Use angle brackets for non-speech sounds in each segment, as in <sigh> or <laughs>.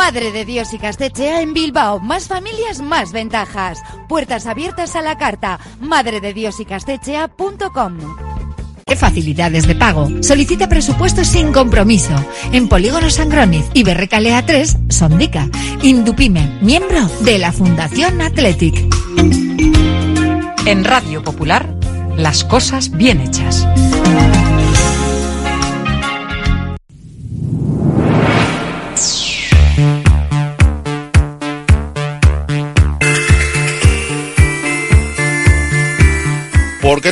Madre de Dios y Castechea en Bilbao. Más familias, más ventajas. Puertas abiertas a la carta. Madre de Dios y Castechea.com. ¿Qué facilidades de pago? Solicita presupuestos sin compromiso. En Polígono Sangroniz y Berrecalea 3, Sondica. Indupime, miembro de la Fundación Athletic. En Radio Popular, las cosas bien hechas.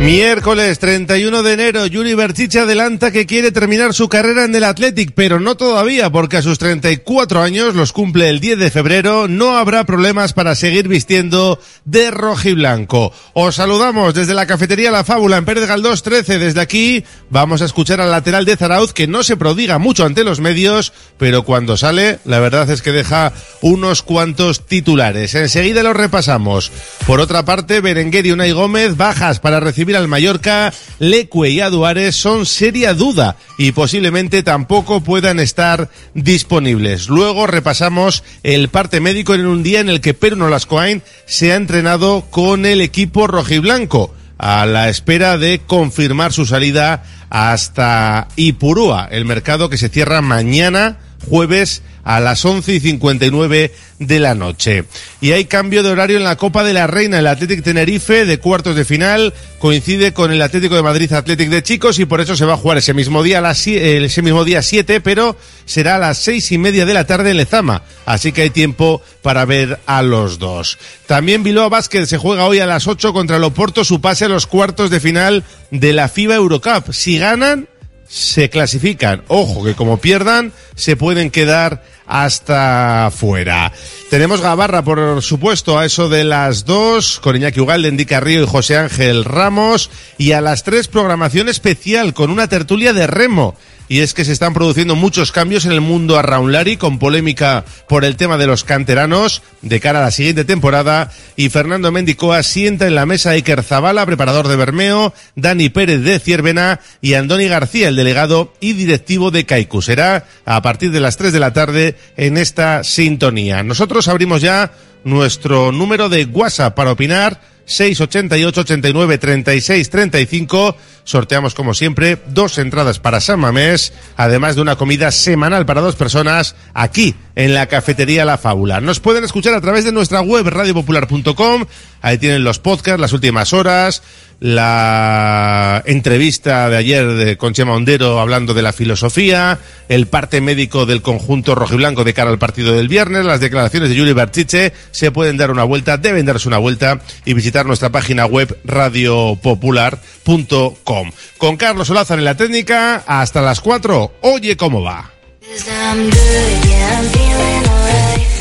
Miércoles 31 de enero, Yuri Berchiche adelanta que quiere terminar su carrera en el Athletic, pero no todavía, porque a sus 34 años los cumple el 10 de febrero, no habrá problemas para seguir vistiendo de rojo y blanco. Os saludamos desde la cafetería La Fábula en Pérez Galdós 13. Desde aquí vamos a escuchar al lateral de Zarauz que no se prodiga mucho ante los medios, pero cuando sale, la verdad es que deja unos cuantos titulares. Enseguida los repasamos. Por otra parte, Berenguer y Unai Gómez bajas para recibir al Mallorca, Lecue y Aduares son seria duda y posiblemente tampoco puedan estar disponibles. Luego repasamos el parte médico en un día en el que Perno Lascoain se ha entrenado con el equipo rojiblanco a la espera de confirmar su salida hasta Ipurúa, el mercado que se cierra mañana jueves a las 11 y 59 de la noche. Y hay cambio de horario en la Copa de la Reina. El Athletic Tenerife de cuartos de final coincide con el Atlético de Madrid Athletic de chicos y por eso se va a jugar ese mismo día, a eh, ese mismo día 7, pero será a las seis y media de la tarde en Lezama. Así que hay tiempo para ver a los dos. También Bilbao Basket se juega hoy a las 8 contra el Oporto su pase a los cuartos de final de la FIBA Eurocup. Si ganan, se clasifican. Ojo, que como pierdan, se pueden quedar hasta fuera. Tenemos Gabarra, por supuesto, a eso de las dos, con Iñaki Ugalde, Endy Carrillo y José Ángel Ramos, y a las tres programación especial con una tertulia de remo. Y es que se están produciendo muchos cambios en el mundo arraunlari, con polémica por el tema de los canteranos de cara a la siguiente temporada. Y Fernando Mendicoa sienta en la mesa a Iker Zabala, preparador de Bermeo, Dani Pérez de Ciervena y Andoni García, el delegado y directivo de Kaiku. Será a partir de las 3 de la tarde en esta sintonía. Nosotros abrimos ya nuestro número de WhatsApp para opinar. 688 89 36 35. Sorteamos como siempre dos entradas para San Mamés, además de una comida semanal para dos personas aquí en la cafetería La Fábula. Nos pueden escuchar a través de nuestra web radiopopular.com. Ahí tienen los podcasts, las últimas horas, la entrevista de ayer de con Chema Ondero hablando de la filosofía, el parte médico del conjunto rojiblanco de cara al partido del viernes, las declaraciones de Yuri Berchiche, se pueden dar una vuelta, deben darse una vuelta y visitar nuestra página web radiopopular.com. Con Carlos Olazar en la técnica, hasta las 4, oye cómo va.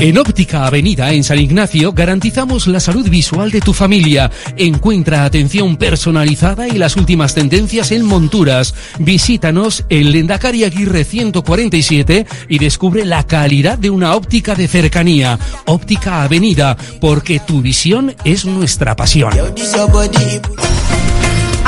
En Óptica Avenida en San Ignacio garantizamos la salud visual de tu familia. Encuentra atención personalizada y las últimas tendencias en monturas. Visítanos en Lendakari Aguirre 147 y descubre la calidad de una óptica de cercanía. Óptica Avenida, porque tu visión es nuestra pasión.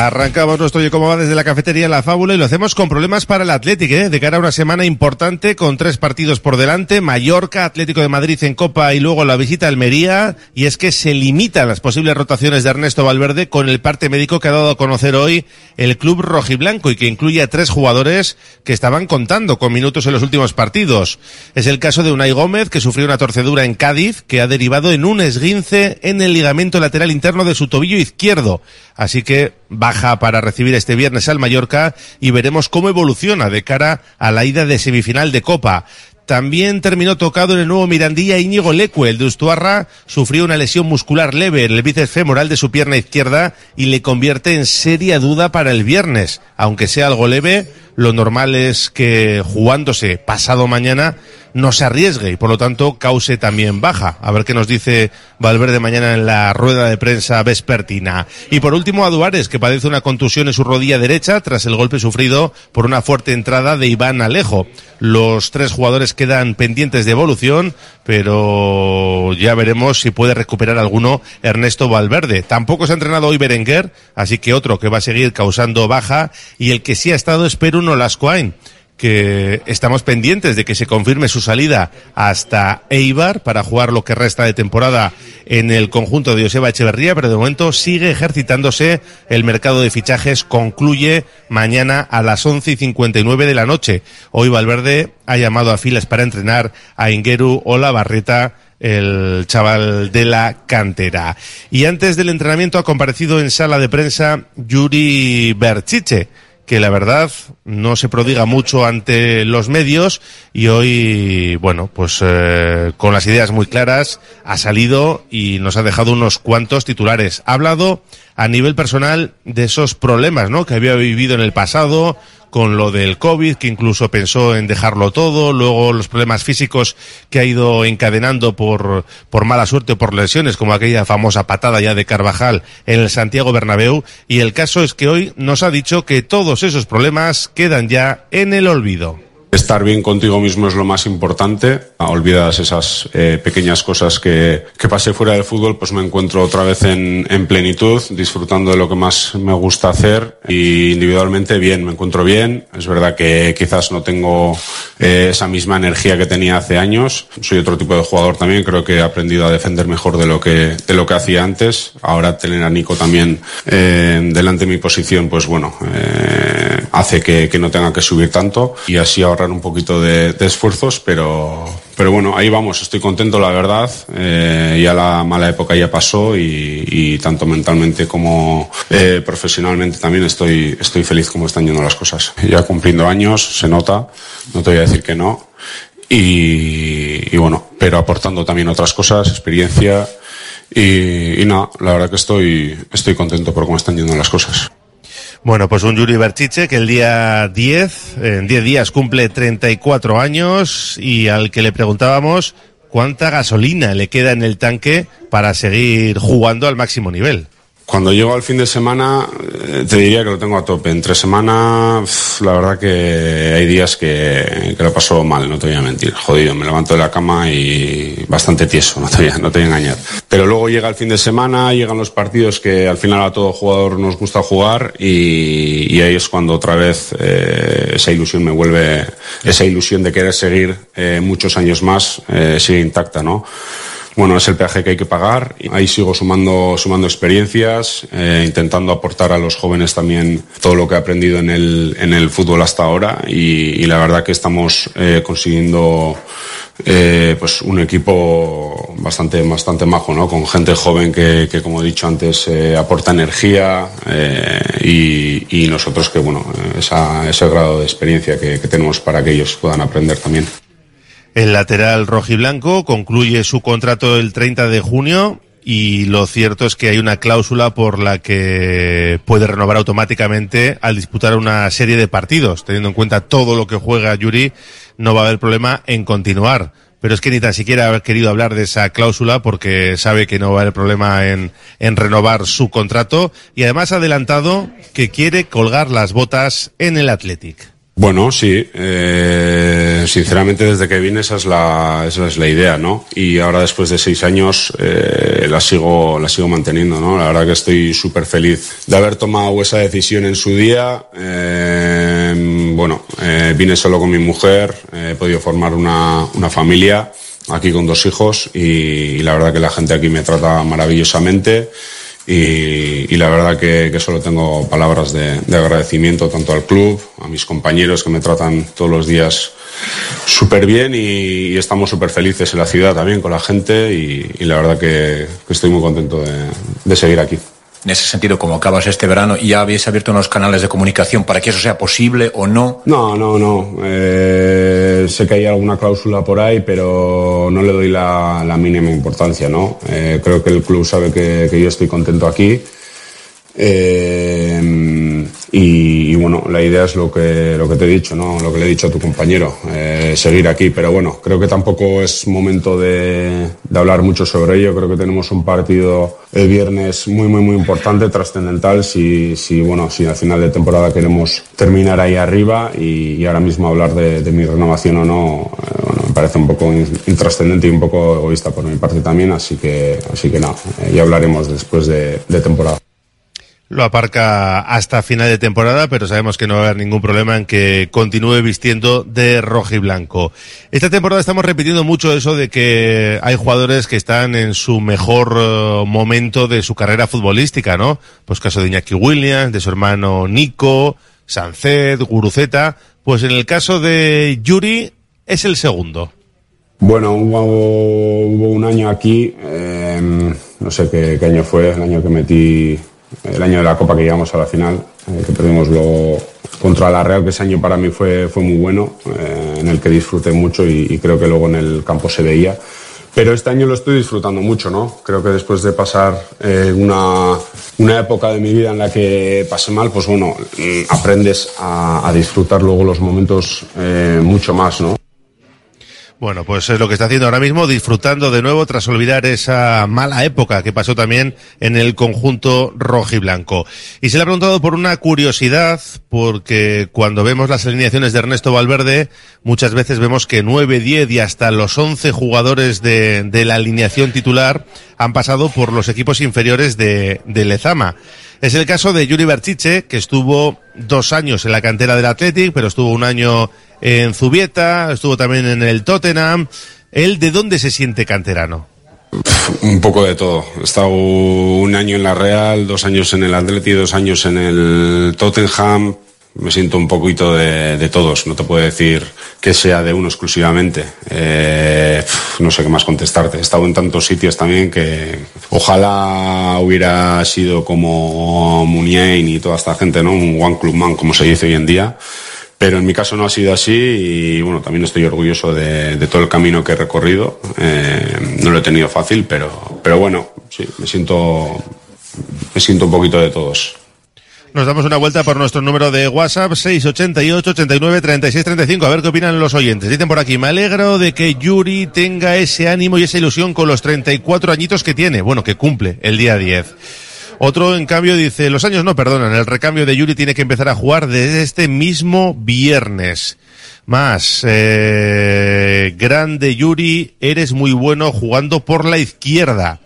Arrancamos nuestro Oye Cómo Va desde la cafetería La Fábula y lo hacemos con problemas para el Atlético, ¿eh? de cara a una semana importante con tres partidos por delante, Mallorca, Atlético de Madrid en Copa y luego la visita a Almería, y es que se limitan las posibles rotaciones de Ernesto Valverde con el parte médico que ha dado a conocer hoy el club rojiblanco y que incluye a tres jugadores que estaban contando con minutos en los últimos partidos. Es el caso de Unai Gómez, que sufrió una torcedura en Cádiz, que ha derivado en un esguince en el ligamento lateral interno de su tobillo izquierdo. Así que baja para recibir este viernes al Mallorca y veremos cómo evoluciona de cara a la ida de semifinal de Copa. También terminó tocado en el nuevo Mirandilla Íñigo Lecue. El de Ustuarra sufrió una lesión muscular leve en el bíceps femoral de su pierna izquierda y le convierte en seria duda para el viernes. Aunque sea algo leve, lo normal es que jugándose pasado mañana no se arriesgue y por lo tanto cause también baja. A ver qué nos dice Valverde mañana en la rueda de prensa vespertina. Y por último a Duárez, que padece una contusión en su rodilla derecha tras el golpe sufrido por una fuerte entrada de Iván Alejo. Los tres jugadores quedan pendientes de evolución, pero ya veremos si puede recuperar alguno Ernesto Valverde. Tampoco se ha entrenado hoy Berenguer, así que otro que va a seguir causando baja y el que sí ha estado es Peruno Lascoain que estamos pendientes de que se confirme su salida hasta Eibar para jugar lo que resta de temporada en el conjunto de Joseba Echeverría, pero de momento sigue ejercitándose el mercado de fichajes, concluye mañana a las once y 59 de la noche. Hoy Valverde ha llamado a filas para entrenar a Ingeru Barreta el chaval de la cantera. Y antes del entrenamiento ha comparecido en sala de prensa Yuri Berchiche, que la verdad no se prodiga mucho ante los medios y hoy, bueno, pues eh, con las ideas muy claras ha salido y nos ha dejado unos cuantos titulares. Ha hablado a nivel personal de esos problemas, ¿no? Que había vivido en el pasado, con lo del COVID, que incluso pensó en dejarlo todo, luego los problemas físicos que ha ido encadenando por, por mala suerte o por lesiones, como aquella famosa patada ya de Carvajal en el Santiago Bernabéu, y el caso es que hoy nos ha dicho que todos esos problemas quedan ya en el olvido. Estar bien contigo mismo es lo más importante. Olvidas esas eh, pequeñas cosas que, que, pasé fuera del fútbol, pues me encuentro otra vez en, en, plenitud, disfrutando de lo que más me gusta hacer y individualmente bien, me encuentro bien. Es verdad que quizás no tengo eh, esa misma energía que tenía hace años. Soy otro tipo de jugador también, creo que he aprendido a defender mejor de lo que, de lo que hacía antes. Ahora tener a Nico también eh, delante de mi posición, pues bueno, hace que, que, no tenga que subir tanto y así ahora un poquito de, de, esfuerzos, pero, pero bueno, ahí vamos, estoy contento, la verdad. Eh, ya la mala época ya pasó y, y tanto mentalmente como eh, profesionalmente también estoy, estoy feliz como están yendo las cosas. Ya cumpliendo años, se nota, no te voy a decir que no. Y, y bueno, pero aportando también otras cosas, experiencia. Y, y nada, la verdad que estoy, estoy contento por cómo están yendo las cosas. Bueno, pues un Yuri Berchiche que el día 10, en 10 días cumple 34 años y al que le preguntábamos cuánta gasolina le queda en el tanque para seguir jugando al máximo nivel. Cuando llego al fin de semana, te diría que lo tengo a tope. Entre semana, la verdad que hay días que, lo paso mal, no te voy a mentir. Jodido, me levanto de la cama y bastante tieso, <laughs> no te, voy a, engañar. Pero luego llega el fin de semana, llegan los partidos que al final a todo jugador nos gusta jugar y, y ahí es cuando otra vez eh, esa ilusión me vuelve, esa ilusión de querer seguir eh, muchos años más, eh, sigue intacta, ¿no? Bueno, es el peaje que hay que pagar. Ahí sigo sumando, sumando experiencias, eh, intentando aportar a los jóvenes también todo lo que he aprendido en el, en el fútbol hasta ahora y, la verdad que estamos eh, consiguiendo eh, pues un equipo bastante, bastante majo, ¿no? Con gente joven que, que como he dicho antes, aporta energía y, nosotros que, bueno, esa, ese grado de experiencia que tenemos para que ellos puedan aprender también. El lateral rojiblanco concluye su contrato el 30 de junio y lo cierto es que hay una cláusula por la que puede renovar automáticamente al disputar una serie de partidos. Teniendo en cuenta todo lo que juega Yuri, no va a haber problema en continuar. Pero es que ni tan siquiera ha querido hablar de esa cláusula porque sabe que no va a haber problema en, en renovar su contrato y además ha adelantado que quiere colgar las botas en el Athletic. Bueno, sí. Eh, sinceramente, desde que vine esa es la, esa es la idea, ¿no? Y ahora después de seis años eh, la sigo, la sigo manteniendo, ¿no? La verdad que estoy súper feliz de haber tomado esa decisión en su día. Eh, bueno, vine solo con mi mujer, he podido formar una, una familia aquí con dos hijos y, y la verdad que la gente aquí me trata maravillosamente. Y, la verdad que, que solo tengo palabras de, de, agradecimiento tanto al club, a mis compañeros que me tratan todos los días súper bien y, estamos súper felices en la ciudad también con la gente y, la verdad que, que, estoy muy contento de seguir aquí. En ese sentido, como acabas este verano, ¿ya habéis abierto unos canales de comunicación para que eso sea posible o no? No, no, no. Eh, sé que hay alguna cláusula por ahí, pero no le doy la, la mínima importancia, ¿no? Eh, creo que el club sabe que, que yo estoy contento aquí. Eh, y, bueno, la idea es lo que, lo que te he dicho, ¿no? Lo que le he dicho a tu compañero, eh, seguir aquí. Pero bueno, creo que tampoco es momento de, hablar mucho sobre ello. Creo que tenemos un partido el viernes muy, muy, muy importante, trascendental. Si, si, bueno, si al final de temporada queremos terminar ahí arriba y, ahora mismo hablar de, mi renovación o no, eh, bueno, me parece un poco intrascendente y un poco egoísta por mi parte también. Así que, así que nada, eh, ya hablaremos después de, de temporada lo aparca hasta final de temporada, pero sabemos que no va a haber ningún problema en que continúe vistiendo de rojo y blanco. Esta temporada estamos repitiendo mucho eso de que hay jugadores que están en su mejor uh, momento de su carrera futbolística, ¿no? Pues caso de Iñaki Williams, de su hermano Nico, Sanced, Guruceta. Pues en el caso de Yuri es el segundo. Bueno, hubo, hubo un año aquí, eh, no sé qué año fue, el año que metí el año de la Copa que llegamos a la final, eh, que perdimos luego contra la Real, que ese año para mí fue, fue muy bueno, eh, en el que disfruté mucho y, creo que luego en el campo se veía. Pero este año lo estoy disfrutando mucho, ¿no? Creo que después de pasar eh, una, una época de mi vida en la que pasé mal, pues bueno, aprendes a, a disfrutar luego los momentos mucho más, ¿no? Bueno, pues es lo que está haciendo ahora mismo, disfrutando de nuevo tras olvidar esa mala época que pasó también en el conjunto rojiblanco. Y se le ha preguntado por una curiosidad, porque cuando vemos las alineaciones de Ernesto Valverde, muchas veces vemos que 9, 10 y hasta los 11 jugadores de, de la alineación titular han pasado por los equipos inferiores de, de Lezama. Es el caso de Yuri Berchiche, que estuvo dos años en la cantera del Athletic, pero estuvo un año en Zubieta, estuvo también en el Tottenham. ¿Él de dónde se siente canterano? Un poco de todo. He estado un año en la Real, dos años en el Athletic, dos años en el Tottenham. Me siento un poquito de, de todos. No te puedo decir que sea de uno exclusivamente. Eh, no sé qué más contestarte. He estado en tantos sitios también que ojalá hubiera sido como Muniain y toda esta gente, ¿no? Un one club man, como se dice hoy en día. Pero en mi caso no ha sido así y bueno, también estoy orgulloso de, todo el camino que he recorrido. Eh, no lo he tenido fácil, pero, pero bueno, sí, me siento, me siento un poquito de todos. Nos damos una vuelta por nuestro número de WhatsApp 688 89 36 35. A ver qué opinan los oyentes. Dicen por aquí, me alegro de que Yuri tenga ese ánimo y esa ilusión con los 34 añitos que tiene. Bueno, que cumple el día 10. Otro, en cambio, dice, los años no perdonan. El recambio de Yuri tiene que empezar a jugar desde este mismo viernes. Más, eh, grande Yuri, eres muy bueno jugando por la izquierda.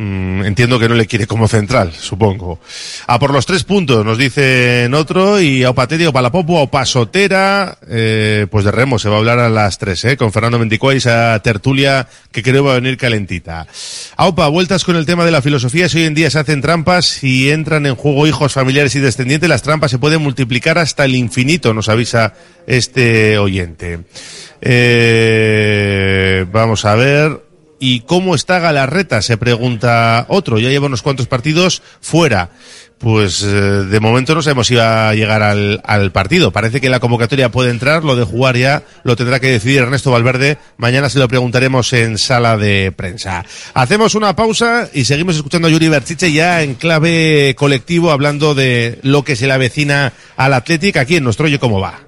Mm, entiendo que no le quiere como central, supongo. A por los tres puntos, nos dicen otro, y a Opateri, a Palapopo, a Pasotera, eh, pues de remo se va a hablar a las tres, eh, con Fernando Mendicoa y esa tertulia que creo va a venir calentita. Aupa, vueltas con el tema de la filosofía, si hoy en día se hacen trampas y entran en juego hijos, familiares y descendientes, las trampas se pueden multiplicar hasta el infinito, nos avisa este oyente. Eh, vamos a ver. ¿Y cómo está Galarreta? Se pregunta otro. Ya lleva unos cuantos partidos fuera. Pues eh, de momento no sabemos si va a llegar al, al, partido. Parece que la convocatoria puede entrar, lo de jugar ya lo tendrá que decidir Ernesto Valverde. Mañana se lo preguntaremos en sala de prensa. Hacemos una pausa y seguimos escuchando a Yuri Berchiche ya en clave colectivo hablando de lo que se le avecina al Atlético aquí en nuestro Oye Cómo Va.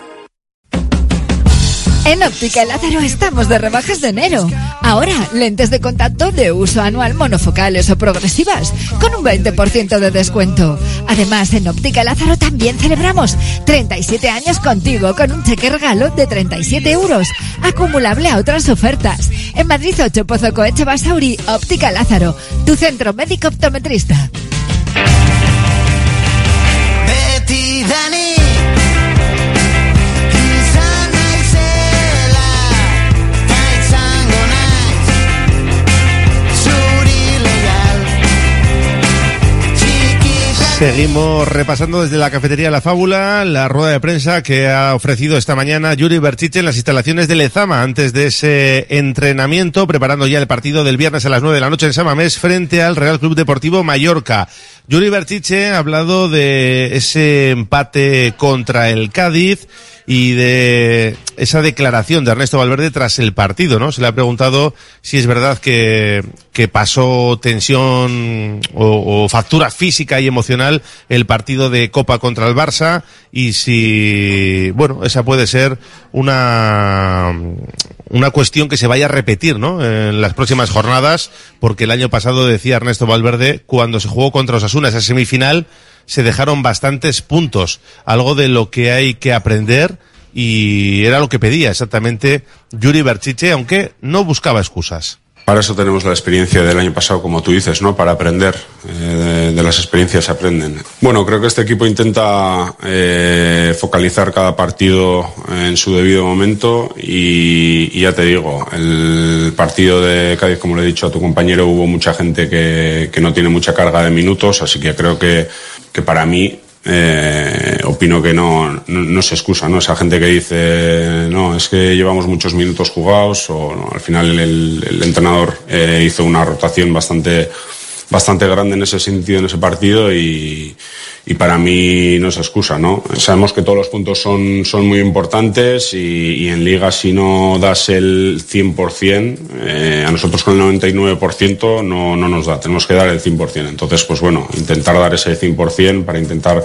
En Óptica Lázaro estamos de rebajas de enero. Ahora, lentes de contacto de uso anual monofocales o progresivas, con un 20% de descuento. Además, en Óptica Lázaro también celebramos 37 años contigo con un cheque regalo de 37 euros, acumulable a otras ofertas. En Madrid 8 Pozo Coeche Basauri, Óptica Lázaro, tu centro médico optometrista. Betty Dani Seguimos repasando desde la cafetería La Fábula la rueda de prensa que ha ofrecido esta mañana Yuri Berchiche en las instalaciones de Lezama antes de ese entrenamiento, preparando ya el partido del viernes a las 9 de la noche en Samamés frente al Real Club Deportivo Mallorca. Yuri Berchiche ha hablado de ese empate contra el Cádiz y de esa declaración de Ernesto Valverde tras el partido, ¿no? Se le ha preguntado si es verdad que, que pasó tensión o, o factura física y emocional el partido de Copa contra el Barça y si, bueno, esa puede ser una, una cuestión que se vaya a repetir, ¿no? En las próximas jornadas, porque el año pasado decía Ernesto Valverde, cuando se jugó contra Osasuna esa semifinal, se dejaron bastantes puntos, algo de lo que hay que aprender y era lo que pedía exactamente Yuri Berchiche, aunque no buscaba excusas. Para eso tenemos la experiencia del año pasado, como tú dices, ¿no? Para aprender. Eh, de, las experiencias se aprenden. Bueno, creo que este equipo intenta eh, focalizar cada partido en su debido momento y, y ya te digo, el partido de Cádiz, como le he dicho a tu compañero, hubo mucha gente que, que no tiene mucha carga de minutos, así que creo que, que para mí eh, opino que no, no, no, se excusa, ¿no? Esa gente que dice, no, es que llevamos muchos minutos jugados o no, al final el, el entrenador eh, hizo una rotación bastante bastante grande en ese sentido en ese partido y, y para mí no es excusa, ¿no? Sabemos que todos los puntos son, son muy importantes y, y en liga si no das el 100%, eh, a nosotros con el 99% no, no nos da, tenemos que dar el 100%. Entonces, pues bueno, intentar dar ese 100% para intentar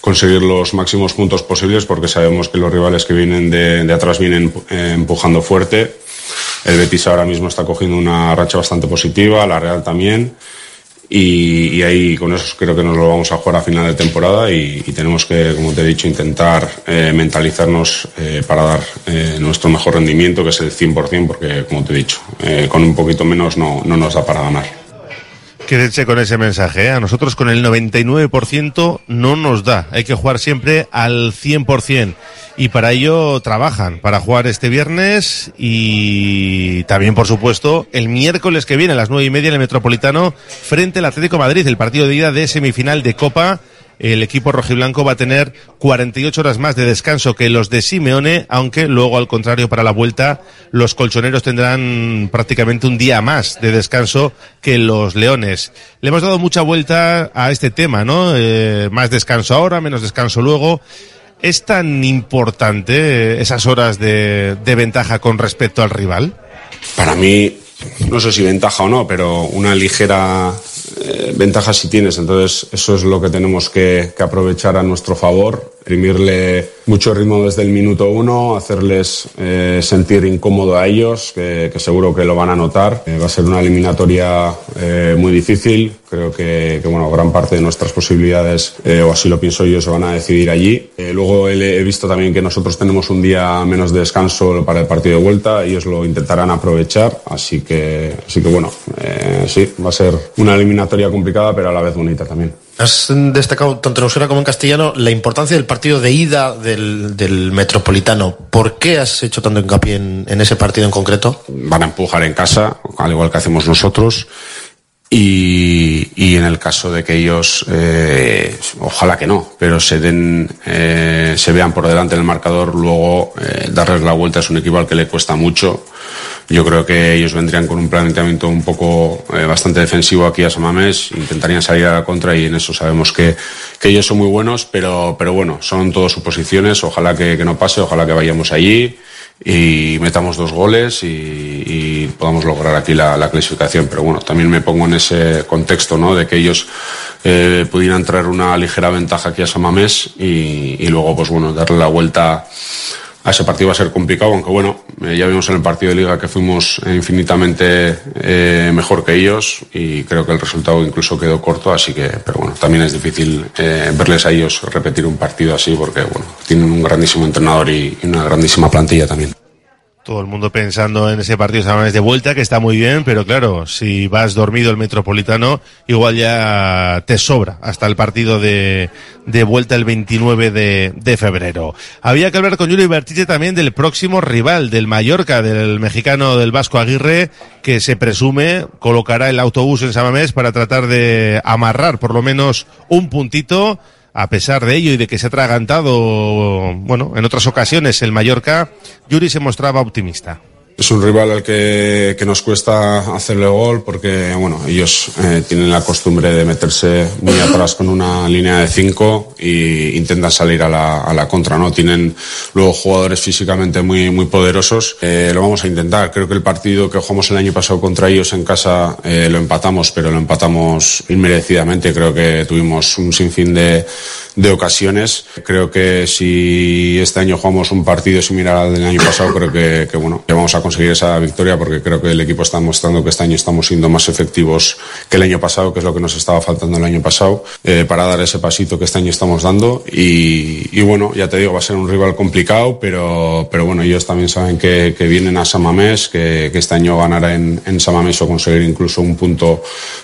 conseguir los máximos puntos posibles porque sabemos que los rivales que vienen de, de atrás vienen eh, empujando fuerte. El Betis ahora mismo está cogiendo una racha bastante positiva, la Real también. Y, y, ahí con eso creo que nos lo vamos a jugar a final de temporada y, y tenemos que, como te he dicho, intentar eh, mentalizarnos eh, para dar eh, nuestro mejor rendimiento, que es el 100%, porque, como te he dicho, eh, con un poquito menos no, no nos da para ganar. Quédense con ese mensaje. ¿eh? A nosotros con el 99% no nos da. Hay que jugar siempre al 100%. Y para ello trabajan, para jugar este viernes y también, por supuesto, el miércoles que viene a las nueve y media en el Metropolitano frente al Atlético Madrid, el partido de ida de semifinal de Copa el equipo rojiblanco va a tener 48 horas más de descanso que los de Simeone, aunque luego, al contrario, para la vuelta, los colchoneros tendrán prácticamente un día más de descanso que los leones. Le hemos dado mucha vuelta a este tema, ¿no? Eh, más descanso ahora, menos descanso luego. ¿Es tan importante esas horas de, ventaja con respecto al rival? Para mí, no sé si ventaja o no, pero una ligera eh, ventajas si tienes, entonces eso es lo que tenemos que, que, aprovechar a nuestro favor, imprimirle mucho ritmo desde el minuto uno, hacerles eh, sentir incómodo a ellos, que, que, seguro que lo van a notar. Eh, va a ser una eliminatoria eh, muy difícil, creo que, que, bueno, gran parte de nuestras posibilidades, eh, o así lo pienso yo, se van a decidir allí. luego he, visto también que nosotros tenemos un día menos de descanso para el partido de vuelta, ellos lo intentarán aprovechar, así que, así que bueno, sí, va a ser una eliminatoria complicada, pero a la vez bonita también. Has destacado tanto en euskera como en castellano la importancia del partido de ida del, del Metropolitano. ¿Por qué has hecho tanto hincapié en, en, ese partido en concreto? Van a empujar en casa, al igual que hacemos nosotros. Y, en el caso de que ellos, eh, ojalá que no, pero se den, eh, se vean por delante del marcador, luego eh, darles la vuelta es un equipo al que le cuesta mucho. Yo creo que ellos vendrían con un planteamiento un poco eh, bastante defensivo aquí a Samamés, intentarían salir a la contra y en eso sabemos que, que ellos son muy buenos, pero, pero bueno, son todas suposiciones, ojalá que, que no pase, ojalá que vayamos allí y metamos dos goles y, podamos lograr aquí la, la, clasificación. Pero bueno, también me pongo en ese contexto, ¿no? De que ellos eh, pudieran traer una ligera ventaja aquí a Samamés y, y luego, pues bueno, darle la vuelta ese partido va a ser complicado, aunque bueno, eh, ya vimos en el partido de liga que fuimos infinitamente eh, mejor que ellos y creo que el resultado incluso quedó corto, así que, pero bueno, también es difícil eh, verles a ellos repetir un partido así porque bueno, tienen un grandísimo entrenador y, y una grandísima plantilla también. Todo el mundo pensando en ese partido Samames de vuelta, que está muy bien, pero claro, si vas dormido el Metropolitano, igual ya te sobra hasta el partido de, de vuelta el 29 de, de febrero. Había que hablar con Julio Bertiche también del próximo rival, del Mallorca, del mexicano del Vasco Aguirre, que se presume colocará el autobús en Samamés para tratar de amarrar por lo menos un puntito a pesar de ello y de que se ha atragantado, bueno, en otras ocasiones el Mallorca, Yuri se mostraba optimista. Es un rival al que, que nos cuesta hacerle gol porque, bueno, ellos eh, tienen la costumbre de meterse muy <coughs> atrás con una línea de cinco e intentan salir a la, a la contra, ¿no? Tienen luego jugadores físicamente muy, muy poderosos. Eh, lo vamos a intentar. Creo que el partido que jugamos el año pasado contra ellos en casa eh, lo empatamos, pero lo empatamos inmerecidamente. Creo que tuvimos un sinfín de, de ocasiones. Creo que si este año jugamos un partido similar al del año pasado, creo que, que bueno, que vamos a conseguir esa victoria porque creo que el equipo está mostrando que este año estamos siendo más efectivos que el año pasado, que es lo que nos estaba faltando el año pasado, eh, para dar ese pasito que este año estamos dando. Y, y, bueno, ya te digo, va a ser un rival complicado, pero, pero bueno, ellos también saben que, que vienen a Samamés, que, que este año ganar en, en Samamés o conseguir incluso un punto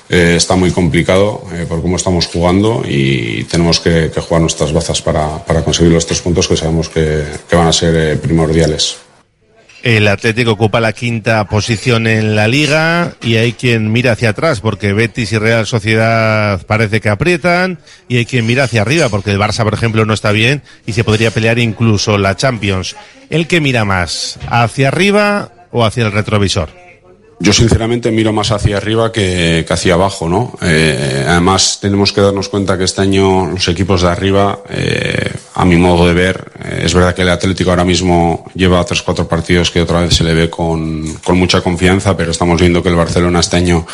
eh, está muy complicado eh, por cómo estamos jugando y tenemos que, que jugar nuestras bazas para, para, conseguir los tres puntos que sabemos que, van a ser eh, primordiales. El Atlético ocupa la quinta posición en la liga y hay quien mira hacia atrás porque Betis y Real Sociedad parece que aprietan y hay quien mira hacia arriba porque el Barça, por ejemplo, no está bien y se podría pelear incluso la Champions. ¿El que mira más? ¿Hacia arriba o hacia el retrovisor? Yo sinceramente miro más hacia arriba que, que hacia abajo, ¿no? Eh, además tenemos que darnos cuenta que este año los equipos de arriba, eh, a mi modo de ver, eh, es verdad que el Atlético ahora mismo lleva tres cuatro partidos que otra vez se le ve con, con mucha confianza, pero estamos viendo que el Barcelona este año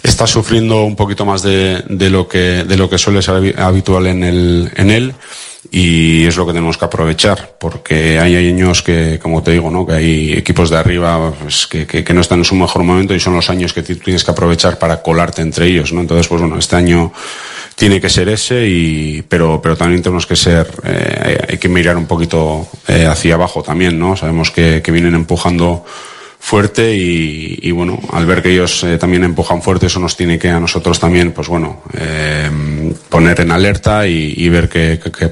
está sufriendo un poquito más de, de lo que de lo que suele ser habitual en el en él y es lo que tenemos que aprovechar porque hay años que como te digo no que hay equipos de arriba pues, que, que, que, no están en su mejor momento y son los años que tienes que aprovechar para colarte entre ellos no entonces pues bueno este año tiene que ser ese y pero pero también tenemos que ser eh, hay que mirar un poquito eh, hacia abajo también no sabemos que, que vienen empujando fuerte y, bueno, al ver que ellos eh, también empujan fuerte, eso nos tiene que a nosotros también, pues bueno, eh, poner en alerta y, ver que, que,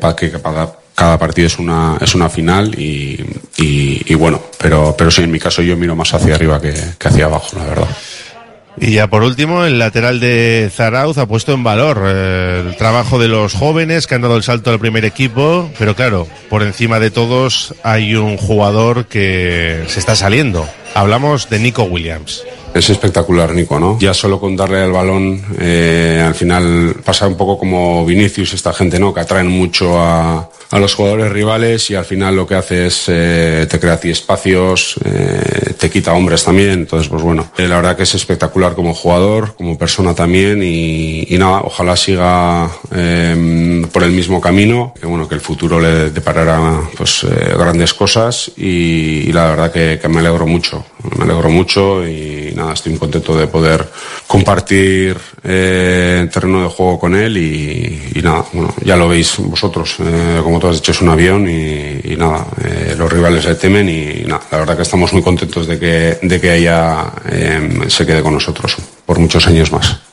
cada, partido es una, es una final y, y, bueno, pero, pero sí, en mi caso yo miro más hacia arriba que, que hacia abajo, la verdad. Y ya por último, el lateral de Zarauz ha puesto en valor eh, el trabajo de los jóvenes que han dado el salto al primer equipo, pero claro, por encima de todos hay un jugador que se está saliendo. Hablamos de Nico Williams. Es espectacular, Nico, ¿no? Ya solo con darle al balón, eh, al final pasa un poco como Vinicius, esta gente, ¿no? Que atraen mucho a, a los jugadores rivales y al final lo que hace es eh, te crea a ti espacios, eh, te quita hombres también. Entonces, pues bueno, eh, la verdad que es espectacular como jugador, como persona también y, y nada, ojalá siga eh, por el mismo camino, que bueno, que el futuro le deparará pues grandes cosas y, y, la verdad que, que me alegro mucho, me alegro mucho y nada, estoy muy contento de poder compartir eh, terreno de juego con él y, nada, bueno, ya lo veis vosotros, eh, como tú has dicho, es un avión y, y nada, eh, los rivales le temen y nada, la verdad que estamos muy contentos de que, de que ella eh, se quede con nosotros por muchos años más.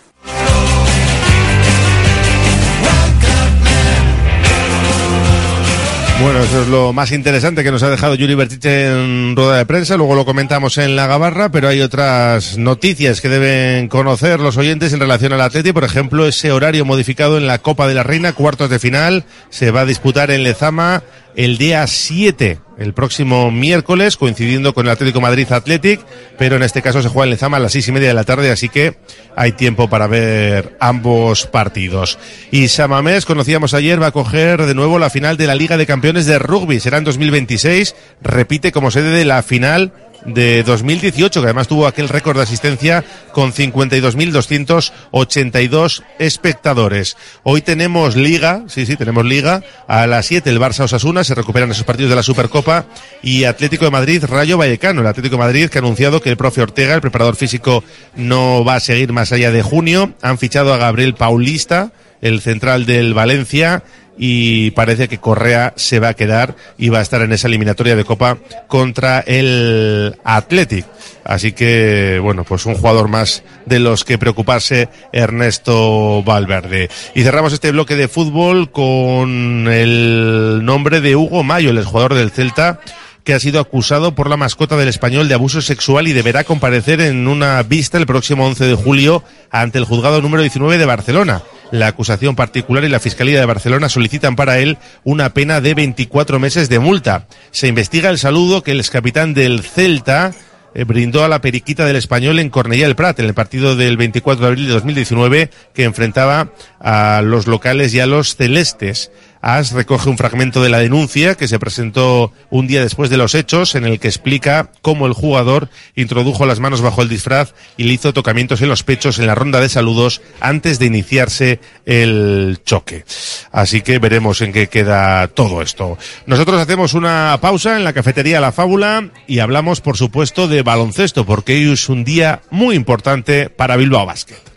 Bueno, eso es lo más interesante que nos ha dejado Yuri Bertiche en rueda de prensa. Luego lo comentamos en la gabarra, pero hay otras noticias que deben conocer los oyentes en relación al Atleti. Por ejemplo, ese horario modificado en la Copa de la Reina, cuartos de final, se va a disputar en Lezama el día 7, el próximo miércoles, coincidiendo con el Atlético Madrid Athletic, pero en este caso se juega en Lezama a las seis y media de la tarde, así que hay tiempo para ver ambos partidos. Y Samamés, conocíamos ayer, va a coger de nuevo la final de la Liga de Campeones de Rugby, será en 2026, repite como sede de la final de 2018, que además tuvo aquel récord de asistencia con 52.282 espectadores. Hoy tenemos Liga, sí, sí, tenemos Liga. A las 7 el Barça Osasuna, se recuperan esos partidos de la Supercopa. Y Atlético de Madrid, Rayo Vallecano. El Atlético de Madrid que ha anunciado que el profe Ortega, el preparador físico, no va a seguir más allá de junio. Han fichado a Gabriel Paulista, el central del Valencia y parece que Correa se va a quedar y va a estar en esa eliminatoria de Copa contra el Athletic. Así que, bueno, pues un jugador más de los que preocuparse Ernesto Valverde. Y cerramos este bloque de fútbol con el nombre de Hugo Mayo, el jugador del Celta, que ha sido acusado por la mascota del español de abuso sexual y deberá comparecer en una vista el próximo 11 de julio ante el juzgado número 19 de Barcelona. La acusación particular y la Fiscalía de Barcelona solicitan para él una pena de 24 meses de multa. Se investiga el saludo que el excapitán del Celta eh, brindó a la periquita del español en Cornellà del Prat, en el partido del 24 de abril de 2019, que enfrentaba a los locales y a los celestes. AS recoge un fragmento de la denuncia que se presentó un día después de los hechos en el que explica cómo el jugador introdujo las manos bajo el disfraz y le hizo tocamientos en los pechos en la ronda de saludos antes de iniciarse el choque. Así que veremos en qué queda todo esto. Nosotros hacemos una pausa en la cafetería La Fábula y hablamos por supuesto de baloncesto porque hoy es un día muy importante para Bilbao Basket.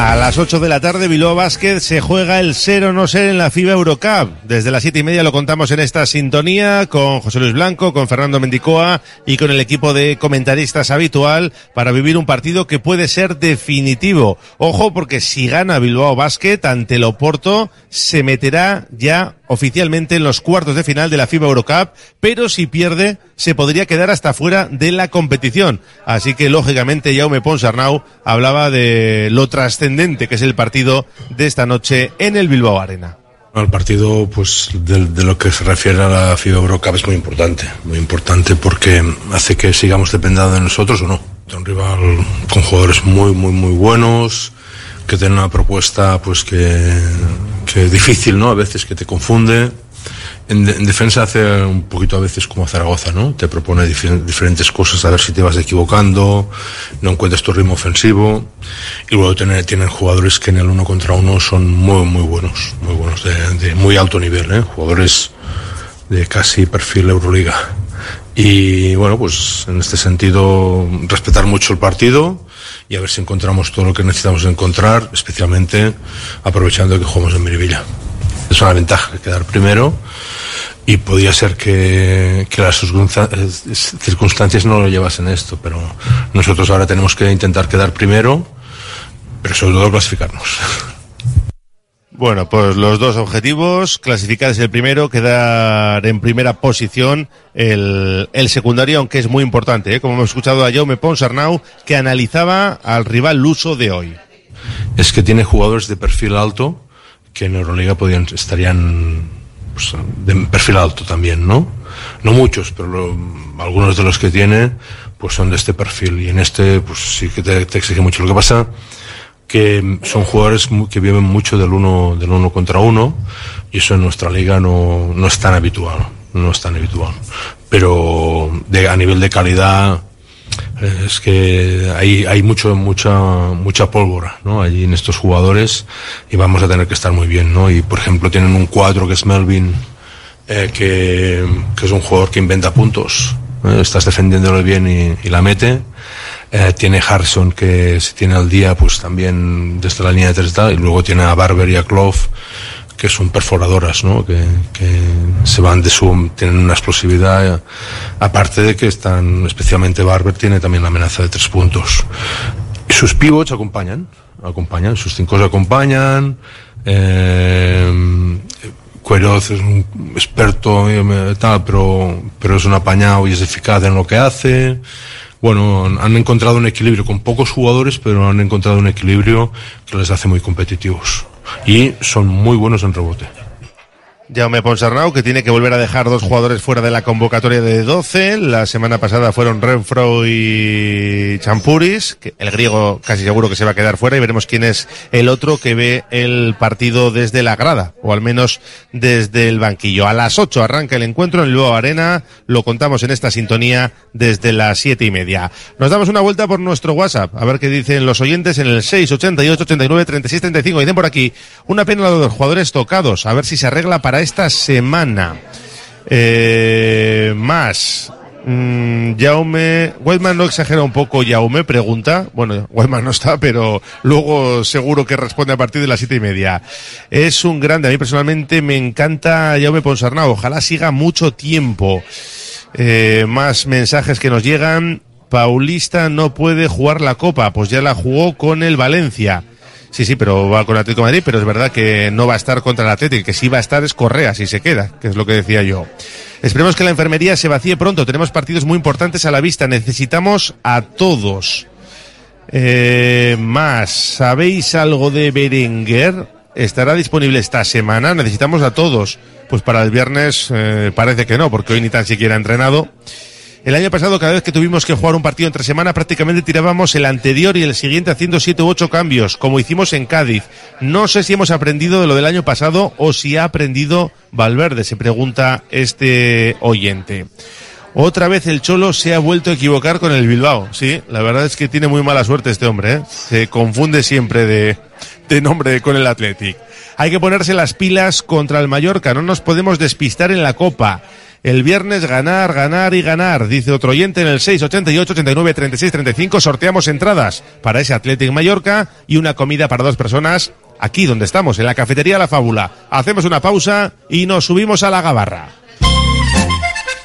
A las 8 de la tarde, Bilbao Basket se juega el ser o no ser en la FIBA Eurocup. Desde las siete y media lo contamos en esta sintonía con José Luis Blanco, con Fernando Mendicoa y con el equipo de comentaristas habitual para vivir un partido que puede ser definitivo. Ojo, porque si gana Bilbao Basket ante el Oporto, se meterá ya oficialmente en los cuartos de final de la FIBA Eurocup, pero si pierde, se podría quedar hasta fuera de la competición. Así que, lógicamente, Jaume Ponsarnau hablaba de lo trascendente que es el partido de esta noche en el Bilbao Arena. El partido, pues, de, lo que se refiere a la FIBA Eurocup es muy importante. Muy importante porque hace que sigamos dependiendo de nosotros o no. De un rival con jugadores muy, muy, muy buenos, que tiene una propuesta, pues, que, que es difícil, ¿no? A veces que te confunde. En, de- en defensa hace un poquito a veces como Zaragoza, ¿no? Te propone difer- diferentes cosas a ver si te vas equivocando, no encuentras tu ritmo ofensivo. Y luego tiene- tienen jugadores que en el uno contra uno son muy, muy buenos, muy buenos, de, de muy alto nivel, ¿eh? Jugadores de casi perfil Euroliga. Y bueno, pues en este sentido, respetar mucho el partido y a ver si encontramos todo lo que necesitamos encontrar, especialmente aprovechando que jugamos en Miribilla. Es una ventaja quedar primero y podía ser que, que las circunsta- circunstancias no lo llevasen esto, pero nosotros ahora tenemos que intentar quedar primero, pero sobre todo clasificarnos. Bueno, pues los dos objetivos, clasificar es el primero, quedar en primera posición el, el secundario, aunque es muy importante, ¿eh? como hemos escuchado a Jaume Ponsarnau, que analizaba al rival luso de hoy. Es que tiene jugadores de perfil alto que en Euroliga podían, estarían pues, de perfil alto también, ¿no? No muchos, pero lo- algunos de los que tiene pues son de este perfil y en este pues sí que te, te exige mucho. Lo que pasa que son jugadores que viven mucho del uno, del uno contra uno y eso en nuestra liga no, no es tan habitual, no es tan habitual. Pero de, a nivel de calidad es que hay, hay mucho, mucha, mucha pólvora, ¿no? Allí en estos jugadores y vamos a tener que estar muy bien, ¿no? Y por ejemplo tienen un cuadro que es Melvin, eh, que, que es un jugador que inventa puntos. ¿eh? Estás defendiéndolo bien y, y la mete. Eh, tiene Harrison que se tiene al día, pues también desde la línea de tres tal. Y luego tiene a Barber y a Clough, que son perforadoras, ¿no? Que, se van de su, tienen una explosividad. eh, aparte de que están, especialmente Barber tiene también la amenaza de tres puntos. Sus pivots acompañan, acompañan, sus cinco acompañan. Eh, Queiroz es un experto eh, tal, pero, pero es un apañado y es eficaz en lo que hace. Bueno, han encontrado un equilibrio con pocos jugadores, pero han encontrado un equilibrio que les hace muy competitivos. Y son muy buenos en rebote. Jaume Ponsarnau, que tiene que volver a dejar dos jugadores fuera de la convocatoria de 12. La semana pasada fueron Renfro y Champuris, que el griego casi seguro que se va a quedar fuera y veremos quién es el otro que ve el partido desde la grada, o al menos desde el banquillo. A las 8 arranca el encuentro en Luego Arena, lo contamos en esta sintonía desde las siete y media. Nos damos una vuelta por nuestro WhatsApp, a ver qué dicen los oyentes en el 688 89 36 35. Dicen por aquí, una pena de los jugadores tocados, a ver si se arregla para esta semana. Eh, más. Mm, Jaume, Whiteman no exagera un poco, Jaume pregunta. Bueno, Whiteman no está, pero luego seguro que responde a partir de las siete y media. Es un grande, a mí personalmente me encanta Jaume Ponsarnau, ojalá siga mucho tiempo. Eh, más mensajes que nos llegan. Paulista no puede jugar la Copa, pues ya la jugó con el Valencia. Sí, sí, pero va con Atlético Madrid, pero es verdad que no va a estar contra el Atlético, que sí va a estar es Correa, si se queda, que es lo que decía yo. Esperemos que la enfermería se vacíe pronto, tenemos partidos muy importantes a la vista, necesitamos a todos. Eh, más, ¿sabéis algo de Berenguer? ¿Estará disponible esta semana? Necesitamos a todos. Pues para el viernes eh, parece que no, porque hoy ni tan siquiera ha entrenado. El año pasado, cada vez que tuvimos que jugar un partido entre semana, prácticamente tirábamos el anterior y el siguiente haciendo siete u ocho cambios, como hicimos en Cádiz. No sé si hemos aprendido de lo del año pasado o si ha aprendido Valverde, se pregunta este oyente. Otra vez el Cholo se ha vuelto a equivocar con el Bilbao. Sí, la verdad es que tiene muy mala suerte este hombre. ¿eh? Se confunde siempre de, de nombre con el Athletic. Hay que ponerse las pilas contra el Mallorca. No nos podemos despistar en la Copa. El viernes ganar, ganar y ganar, dice otro oyente en el 688 89 36 35. Sorteamos entradas para ese Athletic Mallorca y una comida para dos personas aquí donde estamos, en la cafetería La Fábula. Hacemos una pausa y nos subimos a la gabarra.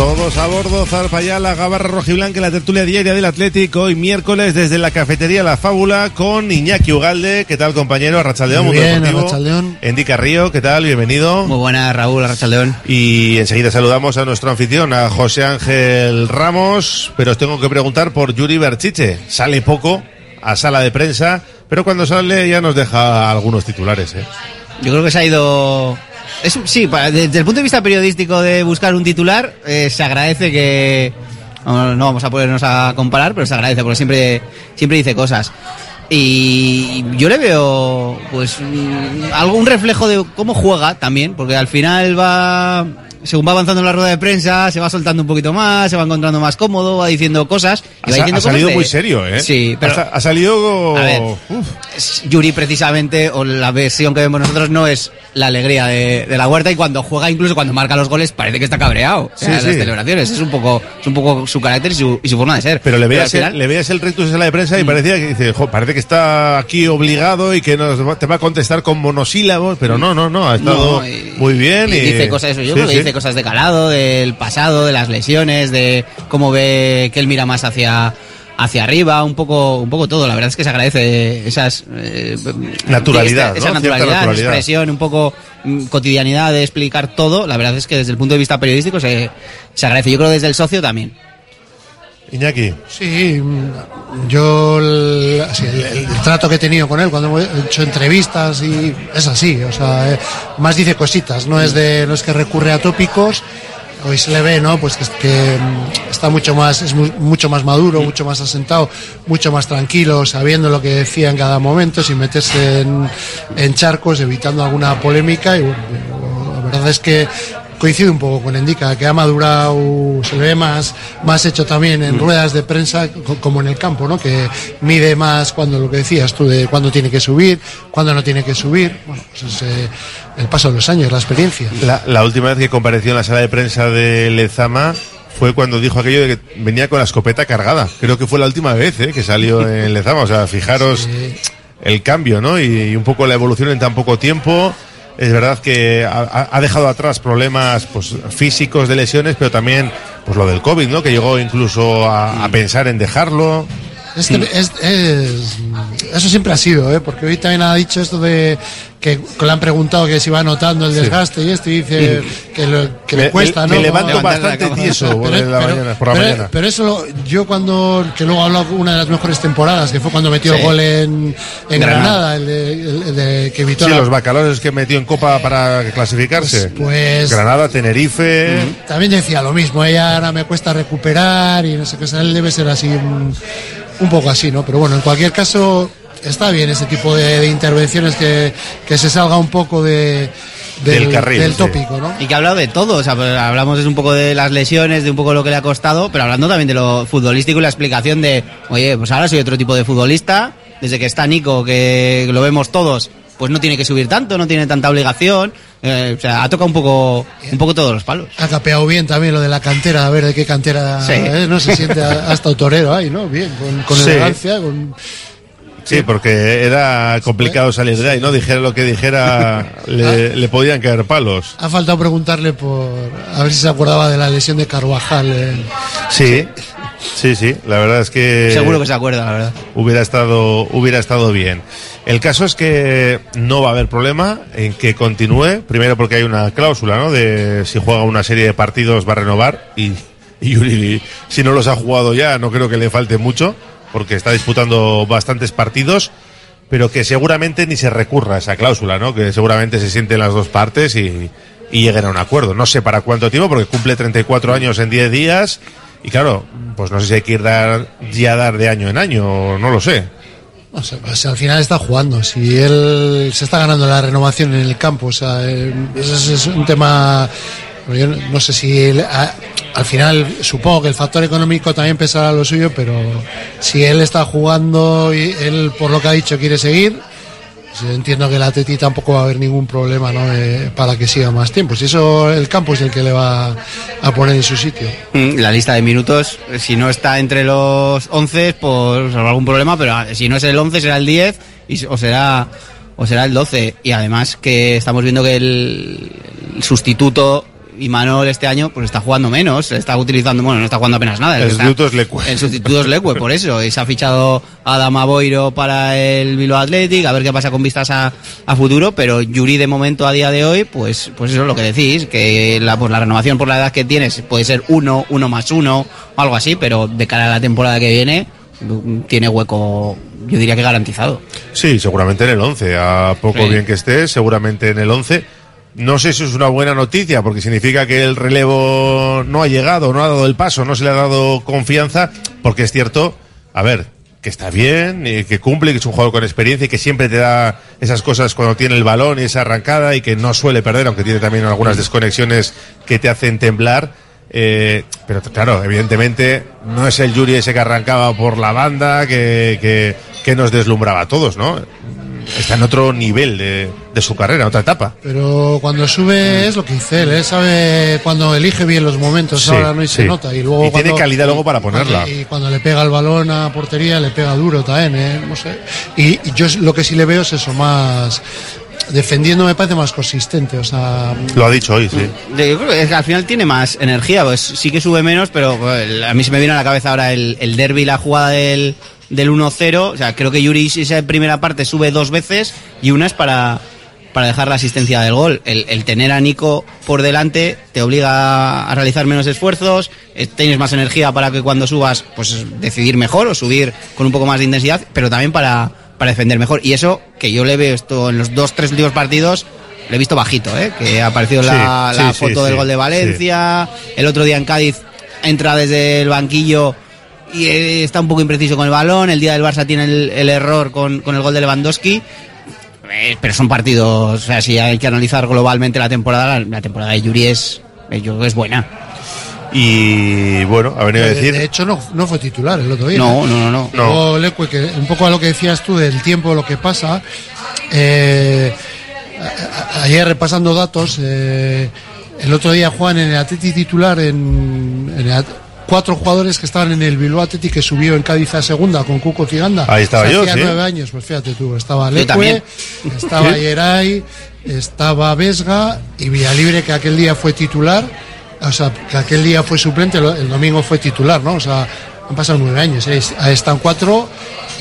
Todos a bordo, zarpa ya la gabarra rojiblanca, la tertulia diaria del Atlético, hoy miércoles desde la cafetería La Fábula con Iñaki Ugalde. ¿Qué tal, compañero? Arrachaldeón, Muy bien. Arrachaldeón. Endica Río, ¿qué tal? Bienvenido. Muy buena, Raúl Arrachaldeón. Y enseguida saludamos a nuestro anfitrión, a José Ángel Ramos, pero os tengo que preguntar por Yuri Berchiche. Sale poco a sala de prensa, pero cuando sale ya nos deja algunos titulares, ¿eh? Yo creo que se ha ido. Es, sí, pa- desde el punto de vista periodístico de buscar un titular, eh, se agradece que. No, vamos a ponernos a comparar, pero se agradece porque siempre, siempre dice cosas. Y yo le veo, pues, algún reflejo de cómo juega también, porque al final va. Según va avanzando en la rueda de prensa, se va soltando un poquito más, se va encontrando más cómodo, va diciendo cosas. y Ha, va sa- diciendo ha cosas salido de- muy serio, ¿eh? Sí, pero. Ha, sa- ha salido... A ver, Uf. es- Yuri precisamente, o la versión que vemos nosotros, no es la alegría de, de la huerta y cuando juega, incluso cuando marca los goles, parece que está cabreado. O sea, Sí, las celebraciones, es un poco, es un poco su carácter y su, y su forma de ser. Pero le veías, final- el, le veías el rectus en sala de prensa y parecía que dice, "Jo, parece que está aquí obligado y que nos va- te va a contestar con monosílabos, pero no, no, no, ha estado No, y- muy bien. y Y, dice cosas, eso, yo Sí, creo que sí. Dice cosas de calado, del pasado, de las lesiones, de cómo ve que él mira más hacia hacia arriba, un poco un poco todo. La verdad es que se agradece esas eh, Naturalidad, esa ¿no? naturalidad, naturalidad. expresión, un poco mm, cotidianidad de explicar todo. La verdad es que desde el punto de vista periodístico se, se agradece. Yo creo que desde el socio también. Iñaki. Sí, yo el, así, el- el trato que he tenido con él cuando he hecho entrevistas y es así, o sea, eh, más dice cositas, no es de los que recurre a tópicos. Hoy se le ve, ¿no? Pues que, que, mm, está mucho más, es mu- mucho más maduro, mucho más asentado, mucho más tranquilo, sabiendo lo que decía en cada momento, sin meterse en, en charcos, evitando alguna polémica. Y bueno, la verdad es que coincide un poco con Endica, que ha madurado, se le ve más, más hecho también en ruedas de prensa co- como en el campo, ¿no? Que mide más cuando lo que decías tú de cuándo tiene que subir, cuándo no tiene que subir. Bueno, pues es eh, el paso de los años, la experiencia. La, la última vez que compareció en la sala de prensa de Lezama fue cuando dijo aquello de que venía con la escopeta cargada. Creo que fue la última vez ¿eh? que salió en Lezama. O sea, fijaros <laughs> el cambio, ¿no? Y, y un poco la evolución en tan poco tiempo. Es verdad que ha, dejado atrás problemas pues, físicos de lesiones, pero también pues lo del COVID, ¿no? Que llegó incluso a, a pensar en dejarlo. Es- es- eso siempre ha sido, ¿eh? porque hoy también ha dicho esto de que le han preguntado que si va notando el desgaste y esto y dice que, lo- que le Me- cuesta, me ¿no? levanto Levantar la bastante tieso por la mañana- por la pero- mañana. pero eso lo- yo cuando que luego habló una de las mejores temporadas que fue cuando metió el Sí. gol en, en Granada. Granada, el de, el- el de que evitó Sí, la- los bacalores que metió en Copa para clasificarse. Pues- Granada, Tenerife. También decía lo mismo, ella ahora me cuesta recuperar y no sé qué, o sea, él debe ser así, un, un poco así, ¿no? Pero bueno, en cualquier caso, está bien ese tipo de, de intervenciones que, que se salga un poco de, del, Del carril, del sí. tópico, ¿no? Y que ha hablado de todo, o sea, pues hablamos un poco de las lesiones, de un poco lo que le ha costado, pero hablando también de lo futbolístico y la explicación de, oye, pues ahora soy otro tipo de futbolista, desde que está Nico, que lo vemos todos, pues no tiene que subir tanto, no tiene tanta obligación, eh, o sea, ha tocado un poco, un poco todos los palos. Ha capeado bien también lo de la cantera, a ver de qué cantera Sí. es, no se siente <laughs> hasta torero ahí, ¿no? Bien, con, con Sí. elegancia, con... Sí, porque era complicado salir de ahí, ¿no? Dijera lo que dijera, <laughs> le, le podían caer palos. Ha faltado preguntarle por a ver si se acordaba de la lesión de Carvajal. eh. Sí, sí, sí, la verdad es que... Seguro que se acuerda, la verdad. Hubiera estado, hubiera estado bien. El caso es que no va a haber problema en que continúe, primero porque hay una cláusula, ¿no? De si juega una serie de partidos va a renovar y, y Yuri, si no los ha jugado ya, no creo que le falte mucho, porque está disputando bastantes partidos, pero que seguramente ni se recurra a esa cláusula, ¿no? Que seguramente se sienten las dos partes y, y lleguen a un acuerdo. No sé para cuánto tiempo, porque cumple 34 años en 10 días y claro, pues no sé si hay que ir dar, ya dar de año en año, no lo sé. O sea, pues al final está jugando. Si él se está ganando la renovación en el campo, o sea, eh, ese es, un tema. bueno, Yo no sé si él, a- al final supongo que el factor económico también pesará lo suyo, pero si él está jugando y él por lo que ha dicho quiere seguir, entiendo que el Atleti tampoco va a haber ningún problema ¿no? Eh, para que siga más tiempo. Si eso el campo es el que le va a poner en su sitio. Mm, La lista de minutos, si no está entre los 11, pues habrá algún problema, pero ah, si no es el 11 será el 10 y, s- o será o será el 12. Y además que estamos viendo que el sustituto Imanol este año pues está jugando menos, está utilizando, bueno, no está jugando apenas nada. El sustituto es Leque. El sustituto es Leque, por eso. Y se ha fichado a Adama Boiro para el Bilbao Athletic, a ver qué pasa con vistas a, a futuro, pero Yuri de momento a día de hoy, pues, pues eso es lo que decís, que la, pues la renovación por la edad que tienes puede ser uno, uno más uno, o algo así, pero de cara a la temporada que viene, tiene hueco, yo diría que garantizado. Sí, seguramente en el 11. A poco Sí. bien que esté, seguramente en el 11. No sé si es una buena noticia, porque significa que el relevo no ha llegado, no ha dado el paso, no se le ha dado confianza, porque es cierto, a ver, que está bien, y que cumple, que es un jugador con experiencia y que siempre te da esas cosas cuando tiene el balón y esa arrancada y que no suele perder, aunque tiene también algunas desconexiones que te hacen temblar. Eh, pero claro, evidentemente no es el Yuri ese que arrancaba por la banda, que, que, que nos deslumbraba a todos, ¿no? Está en otro nivel de, de su carrera, otra etapa. Pero cuando sube es lo que dice él, ¿eh? sabe cuando elige bien los momentos, Sí, ahora no y se nota. Y, luego Y tiene calidad luego para ponerla. Y cuando le pega el balón a portería, le pega duro también, ¿eh? No sé. Y, y yo lo que sí le veo es eso, más. Defendiendo me parece más consistente, o sea. Lo ha dicho hoy, sí. Yo creo que al final tiene más energía, pues sí que sube menos, pero pues, a mí se me viene a la cabeza ahora el, el derby, la jugada del, del 1-0. O sea, creo que Yuri esa primera parte sube dos veces y una es para, para dejar la asistencia del gol. El, el tener a Nico por delante te obliga a realizar menos esfuerzos, eh, tienes más energía para que cuando subas, pues decidir mejor o subir con un poco más de intensidad, pero también para, para defender mejor. Y eso, que yo le veo esto en los dos, tres últimos partidos, lo he visto bajito, ¿eh? que ha aparecido la, Sí, la sí, foto del gol de Valencia, el otro día en Cádiz entra desde el banquillo y eh, está un poco impreciso con el balón, el día del Barça tiene el, el error con, con el gol de Lewandowski, Eh, pero son partidos, o sea, si hay que analizar globalmente la temporada, la, la temporada de Yuri es, eh, yo creo que es buena. Y bueno, ha venido a De, decir. de hecho, no, no fue titular el otro día. No, no, no, no. Leque, que un poco a lo que decías tú del tiempo, lo que pasa. eh, ayer repasando datos, eh, el otro día juegan en el Atleti titular en, en el At- cuatro jugadores que estaban en el Bilbao Atleti que subió en Cádiz a segunda con Cuco Ciganda. Ahí estaba O sea, yo, hacía sí. nueve años, pues fíjate tú, estaba Leque, estaba. Yeray, estaba Vesga y Villalibre que aquel día fue titular. O sea, que aquel día fue suplente, el domingo fue titular, ¿no? O sea, han pasado nueve años, ¿eh? ahí están cuatro.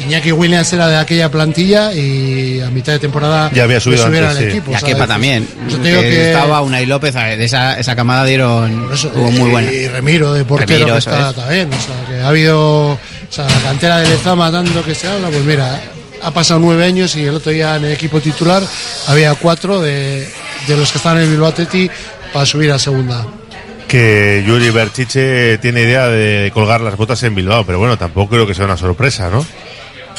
Iñaki Williams era de aquella plantilla y a mitad de temporada Ya había subido antes, al sí. equipo. Y a también. Yo te digo Que que- Estaba Unai López, de esa, esa camada dieron estuvo muy buena. Y Remiro de portero Remiro, que eso está es. también. O sea, que ha habido. O sea, la cantera de Lezama, tanto que se habla, pues mira, ha pasado nueve años y el otro día en el equipo titular había cuatro de, de los que estaban en el Bilbao Athletic para subir a segunda. que Yuri Berchiche tiene idea de colgar las botas en Bilbao, pero bueno, tampoco creo que sea una sorpresa, ¿no?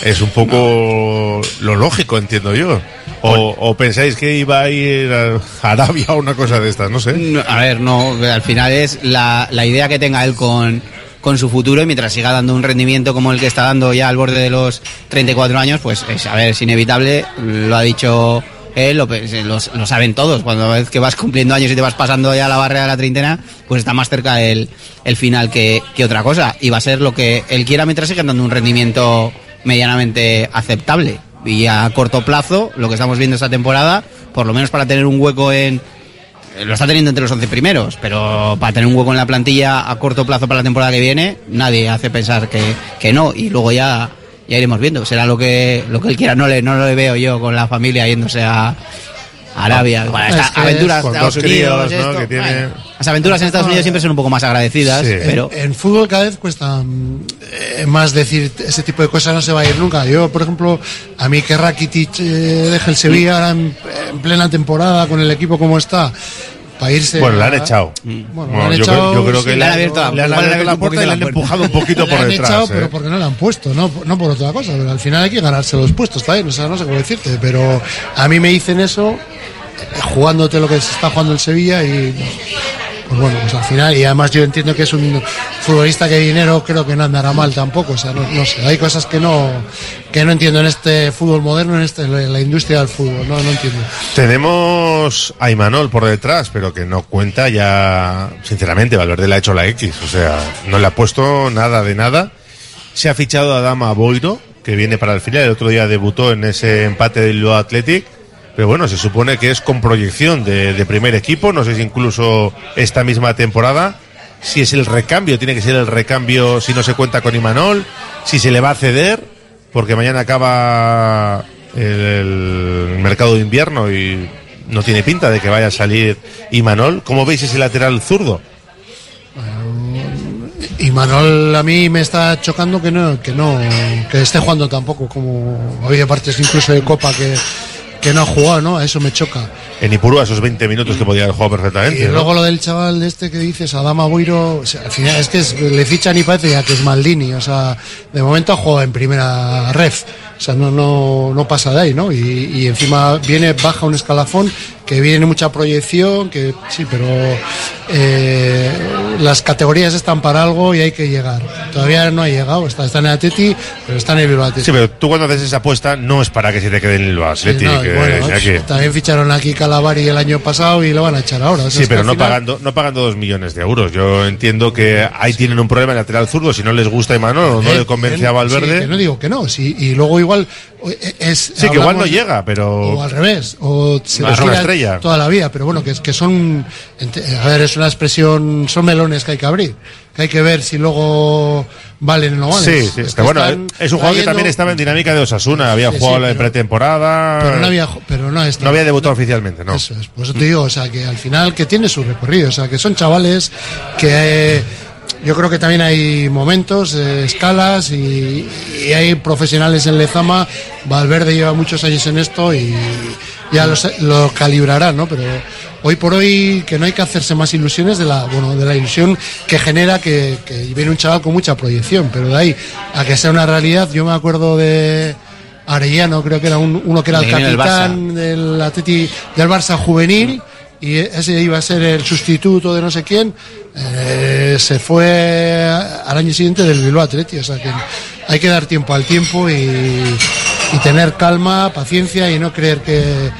Es un poco lo lógico, entiendo yo. O, o pensáis que iba a ir a Arabia o una cosa de estas, no sé. A ver, no, al final es la, la idea que tenga él con, con su futuro y mientras siga dando un rendimiento como el que está dando ya al borde de los 34 años, pues es, a ver, es inevitable, lo ha dicho él, lo, lo, lo saben todos, cuando ves que vas cumpliendo años y te vas pasando ya la barrera de la treintena, pues está más cerca el, el final que, que otra cosa y va a ser lo que él quiera mientras siga dando un rendimiento medianamente aceptable y a corto plazo, lo que estamos viendo esta temporada, por lo menos para tener un hueco en, eh, lo está teniendo entre los 11 primeros, pero para tener un hueco en la plantilla a corto plazo para la temporada que viene, nadie hace pensar que, que no. Y luego ya, ya iremos viendo. Será lo que, lo que él quiera. No le, no le veo yo con la familia yéndose a Arabia. Bueno, Es estas que aventuras con Estados dos Unidos. críos, ¿no? esto, que tiene- bueno, las aventuras en Estados Unidos siempre son un poco más agradecidas, pero. En, en fútbol cada vez cuesta mm, eh, más decir ese tipo de cosas no se va a ir nunca. Yo, por ejemplo, a mí que Rakitic eh, deje el Sevilla ahora en, en plena temporada con el equipo como está para irse. Bueno, le han echado. Bueno, Bueno, han yo, echado, creo, yo creo que sí, le han abierto la, le han abierto la puerta y le han empujado un poquito por detrás. echado, ¿eh? pero porque no le han puesto, no, no por otra cosa. Pero al final hay que ganarse los puestos, bien, o sea, no sé cómo decirte. Pero a mí me dicen eso jugándote lo que se está jugando el Sevilla y pues bueno, pues al final, y además yo entiendo que es un futbolista que dinero creo que no andará mal tampoco, o sea, no, sé, hay cosas que no que no entiendo en este fútbol moderno, en este la industria del fútbol, no, no entiendo. Tenemos a Imanol por detrás, pero que no cuenta ya, sinceramente, Valverde le ha hecho la X, o sea, no le ha puesto nada de nada. Se ha fichado a Dama Boiro, que viene para el final, el otro día debutó en ese empate del Bilbao Athletic, pero bueno, se supone que es con proyección de, primer equipo, no sé si incluso esta misma temporada. Si es el recambio, tiene que ser el recambio si no se cuenta con Imanol, si se le va a ceder, porque mañana acaba el, mercado de invierno y no tiene pinta de que vaya a salir Imanol. ¿Cómo veis ese lateral zurdo? Y Manuel a mí me está chocando que no que no que esté jugando tampoco como había partes incluso de Copa que que no ha jugado, ¿no? A eso me choca. En Ipurúa esos 20 minutos que podía haber jugado perfectamente. Y ¿no? luego lo del chaval de este que dices, Adama Boiro, o sea, al final es que es- le fichan y parece ya que es Maldini, o sea, de momento ha jugado en primera ref, o sea, no, no, no pasa de ahí, ¿no? Y, y encima viene, baja un escalafón, que viene mucha proyección, que sí, pero eh, las categorías están para algo y hay que llegar. Todavía no ha llegado, está, está en el Atleti, pero está en el Bilbao Athletic. Sí, pero tú cuando haces esa apuesta no es para que se te quede en el Atleti. Sí, no, que- bueno, sea que- También ficharon aquí Calavari el año pasado y lo van a echar ahora. O sea, Sí, pero no final- pagando, no pagando dos millones de euros. Yo entiendo que ahí tienen un problema en el lateral zurdo. Si no les gusta Imanol o no Eh, le convence que- a Valverde. sí, que no digo que no, sí, y luego igual eh, es. Sí, que igual no llega, pero. O al revés, o se No, es una estrella. toda la vida, pero bueno, que, es- que son. A ver, es una expresión, son melones que hay que abrir, que hay que ver si luego valen o no valen. Sí, sí, Es que bueno, es un jugador que también estaba en dinámica de Osasuna, había Sí, jugado sí, la pero- pretemporada. Pero no había, pero no, había debutado oficialmente, ¿no? Eso es, por eso te digo, o sea, que al final que tiene su recorrido, o sea, que son chavales que eh, yo creo que también hay momentos, eh, escalas y, y hay profesionales en Lezama. Valverde lleva muchos años en esto y ya lo, sa- lo calibrará, ¿no? Pero hoy por hoy que no hay que hacerse más ilusiones de la, bueno, de la ilusión que genera que, que viene un chaval con mucha proyección, pero de ahí a que sea una realidad, yo me acuerdo de Arellano, creo que era un- uno que era el capitán del Atleti del Barça juvenil y ese iba a ser el sustituto de no sé quién eh, se fue al año siguiente del Bilbao Atleti o sea que hay que dar tiempo al tiempo y, y tener calma paciencia y no creer que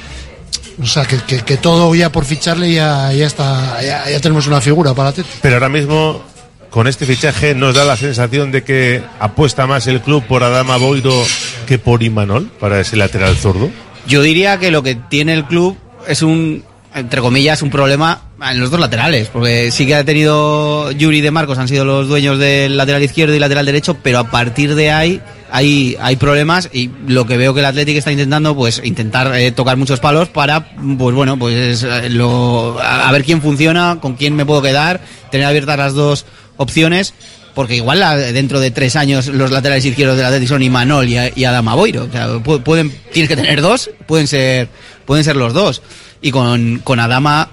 o sea que, que- que todo ya por ficharle ya, ya está ya, ya tenemos una figura para Atleti Pero ahora mismo, con este fichaje, nos da la sensación de que apuesta más el club por Adama Boiro que por Imanol para ese lateral zurdo. Yo diría que lo que tiene el club es un, entre comillas, un problema en los dos laterales, porque sí que ha tenido Yuri De Marcos, han sido los dueños del lateral izquierdo y lateral derecho, pero a partir de ahí hay, hay problemas y lo que veo que el Atlético está intentando, pues intentar eh, tocar muchos palos para, pues bueno, pues eh, lo, a, ver quién funciona, con quién me puedo quedar, tener abiertas las dos opciones. Porque igual la- dentro de tres años los laterales izquierdos del Atlético son Imanol y, y Adama Boiro. Pueden, tienes que tener dos, pueden ser, pueden ser los dos. Y con, con Adama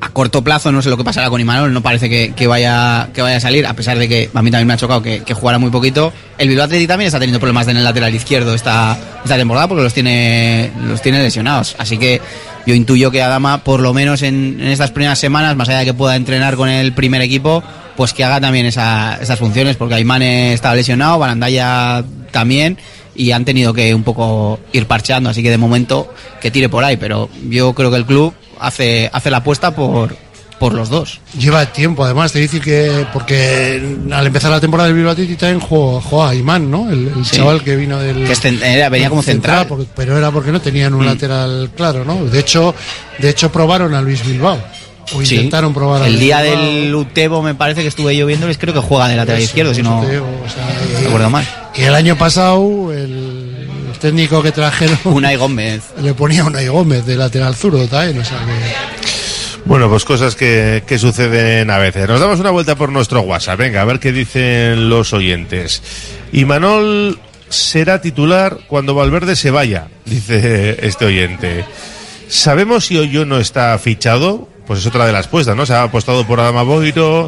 a corto plazo no sé lo que pasará con Imanol, no parece que, que vaya que vaya a salir, a pesar de que a mí también me ha chocado que, que jugara muy poquito. El Bilbao Athletic también está teniendo problemas en el lateral izquierdo esta, esta temporada porque los tiene los tiene lesionados, así que yo intuyo que Adama, por lo menos en, en estas primeras semanas, más allá de que pueda entrenar con el primer equipo, pues que haga también esa- esas funciones, porque Aymane estaba lesionado, Barandaya también, y han tenido que un poco ir parcheando, así que de momento que tire por ahí, pero yo creo que el club hace, hace la apuesta por, por los dos. Lleva tiempo, además, te decir que. Porque al empezar la temporada del Bilbao Athletic también jugó, jugó a Imán, ¿no? El, el Sí. chaval que vino del. Que era- venía como central. porque- pero era porque no tenían un Mm. lateral claro, ¿no? De hecho, de hecho probaron a Luis Bilbao. O Sí. intentaron probar El día Bilbao. del Utebo me parece que estuve yo viéndoles, creo que juega de lateral izquierdo, si no o sea, no recuerdo mal. Y el año pasado, el, técnico que trajeron. <laughs> Unai Gómez. Le ponía Unai Gómez de lateral zurdo también, o sea que. Bueno, pues cosas que, que suceden a veces. Nos damos una vuelta por nuestro WhatsApp. Venga, a ver qué dicen los oyentes. Y Manol será titular cuando Valverde se vaya, dice este oyente. ¿Sabemos si Oyono está fichado? Pues es otra de las puestas, ¿no? Se ha apostado por Adama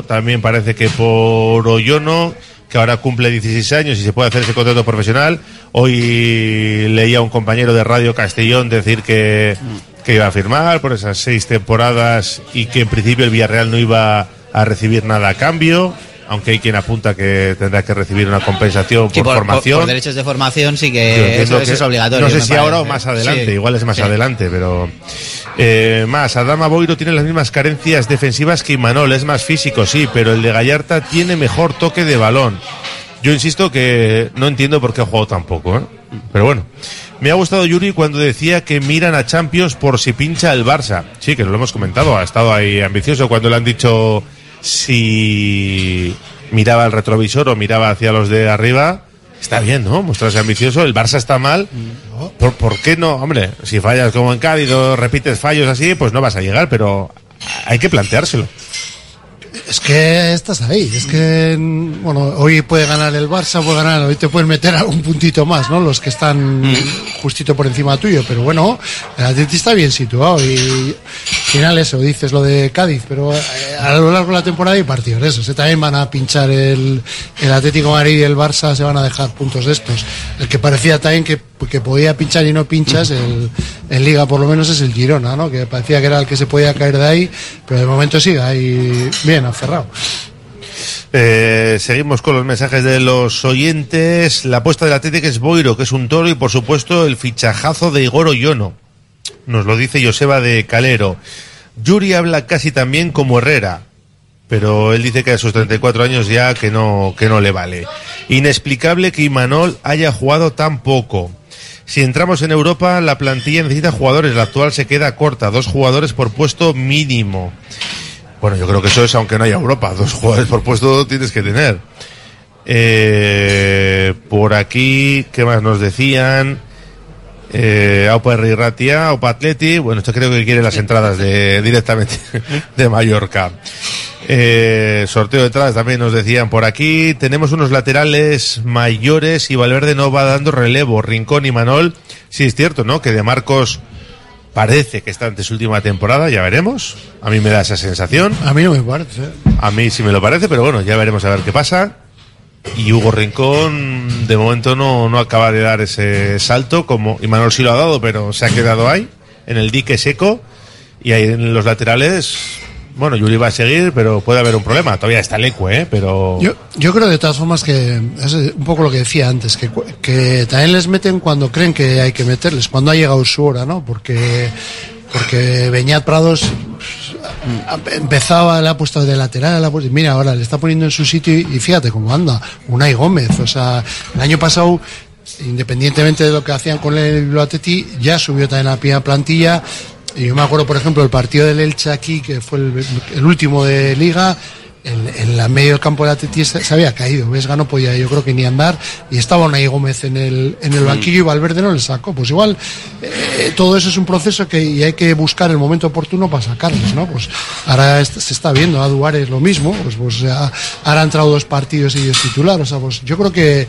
también parece que por Oyono, que ahora cumple 16 años y se puede hacer ese contrato profesional. Hoy leía a un compañero de Radio Castellón decir que, que iba a firmar por esas seis temporadas y que en principio el Villarreal no iba a recibir nada a cambio, aunque hay quien apunta que tendrá que recibir una compensación Sí, por, formación. por derechos de formación sí que eso, eso que- es obligatorio. No sé si parece. ahora o más adelante, Sí. igual es más Sí. adelante, pero. Eh, más, Adama Boiro tiene las mismas carencias defensivas que Imanol, es más físico, sí, pero el de Gallarta tiene mejor toque de balón. Yo insisto que no entiendo por qué ha jugado tan poco, ¿eh? pero bueno. Me ha gustado Yuri cuando decía que miran a Champions por si pincha el Barça. Sí, que lo hemos comentado, ha estado ahí ambicioso cuando le han dicho si miraba al retrovisor o miraba hacia los de arriba. Está bien, ¿no? Mostrarse ambicioso. El Barça está mal. ¿Por, por qué no? Hombre, si fallas como en Cádiz o repites fallos así, pues no vas a llegar, pero hay que planteárselo. Es que estás ahí, es que, mm, bueno, hoy puede ganar el Barça, puede ganar, hoy te pueden meter algún puntito más, ¿no? Los que están justito por encima tuyo, pero bueno, el Atleti está bien situado y al final eso, dices lo de Cádiz, pero eh, a lo largo de la temporada hay partidos de esos, se también van a pinchar el, el Atlético de Madrid y el Barça se van a dejar puntos de estos. El que parecía también que, que podía pinchar y no pinchas, el, en Liga por lo menos es el Girona, ¿no? Que parecía que era el que se podía caer de ahí, pero de momento sigue ahí bien aferrado. Eh, seguimos con los mensajes de los oyentes. La apuesta del Atlético es Boiro, que es un toro, y por supuesto el fichajazo de Igor Oyono. Nos lo dice Joseba de Calero. Yuri habla casi tan bien como Herrera, pero él dice que a sus 34 años ya que no, que no le vale. Inexplicable que Imanol haya jugado tan poco. Si entramos en Europa, la plantilla necesita jugadores. La actual se queda corta, dos jugadores por puesto mínimo. Bueno, yo creo que eso es aunque no haya Europa. Dos <laughs> jugadores por puesto tienes que tener. Eh, por aquí, ¿qué más nos decían? Eh, Aupa Ratia, Aupa Atleti. Bueno, esto creo que quiere las entradas de directamente de Mallorca. Eh, sorteo de entradas también nos decían por aquí. Tenemos unos laterales mayores y Valverde no va dando relevo. Rincón y Manol. Sí, es cierto, ¿no? Que de Marcos parece que está ante su última temporada, ya veremos. A mí me da esa sensación. A mí no me parece. A mí sí me lo parece, pero bueno, ya veremos a ver qué pasa. Y Hugo Rincón, de momento, no, no acaba de dar ese salto, como Imanol sí lo ha dado, pero se ha quedado ahí, en el dique seco. Y ahí en los laterales, bueno, Yuri va a seguir, pero puede haber un problema. Todavía está Lecue, ¿eh? Pero. Yo, yo creo de todas formas que es un poco lo que decía antes, que, que también les meten cuando creen que hay que meterles, cuando ha llegado su hora, ¿no? Porque, porque Beñat Prados empezaba, le ha de lateral, mira, ahora le está poniendo en su sitio y, fíjate cómo anda, Unai Gómez, o sea, el año pasado independientemente de lo que hacían con el Bilbao Athletic, ya subió también la primera plantilla. Y yo me acuerdo, por ejemplo, el partido del Elche aquí, que fue el último de Liga, en, en la medio del campo del Atleti se, se había caído, Vesga no podía yo creo que ni andar. Y estaba Unai Gómez en el, en el banquillo y Valverde no le sacó, pues igual eh, todo eso es un proceso que y hay que buscar el momento oportuno para sacarles, ¿no? Pues ahora se está viendo, a Duárez lo mismo, pues, pues ahora han entrado dos partidos y es titular, o sea, pues yo creo que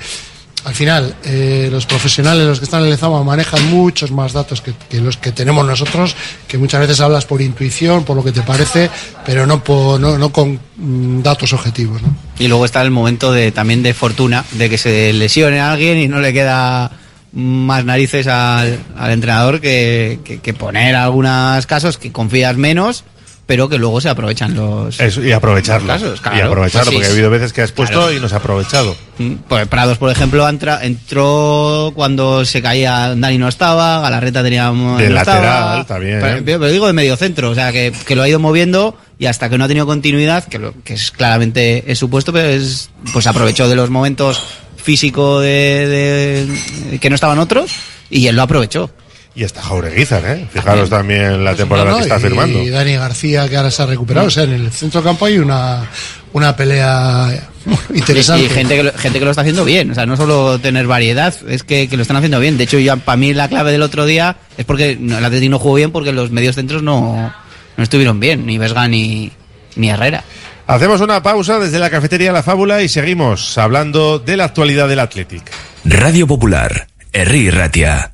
al final, eh, los profesionales, los que están en el Zama, manejan muchos más datos que, los que tenemos nosotros, que muchas veces hablas por intuición, por lo que te parece, pero no, no, con mm, datos objetivos. Y luego está el momento de también de fortuna, de que se lesione a alguien y no le queda más narices al, entrenador que, que, que poner algunos casos que confías menos, pero que luego se aprovechan los, Eso, y aprovecharlo. los casos. y aprovecharlo, Pues sí, porque ha habido veces que has puesto Claro. y no se ha aprovechado. Mm, Pues Prados, por ejemplo, entra- entró cuando se caía, Dani no estaba, Galarreta tenía De no lateral, estaba. también, Pero, ¿eh? pero digo de medio centro, o sea, que, que lo ha ido moviendo y hasta que no ha tenido continuidad, que, lo- que es claramente es supuesto, pero es, pues aprovechó de los momentos físicos de, de- que no estaban otros y él lo aprovechó. Y está Jaureguizar, ¿eh? Fijaros también la temporada No, no, que está y, firmando. Y Dani García, que ahora se ha recuperado. O sea, en el centro campo hay una, una pelea interesante. Y, y gente, que lo, gente que lo está haciendo bien, o sea, no solo tener variedad, es que, que lo están haciendo bien. De hecho, para mí la clave del otro día es porque el Atlético no jugó bien porque los medios centros no, no estuvieron bien, ni Vesga ni, ni Herrera. Hacemos una pausa desde la cafetería La Fábula y seguimos hablando de la actualidad del Athletic. Radio Popular, Herri Ratia.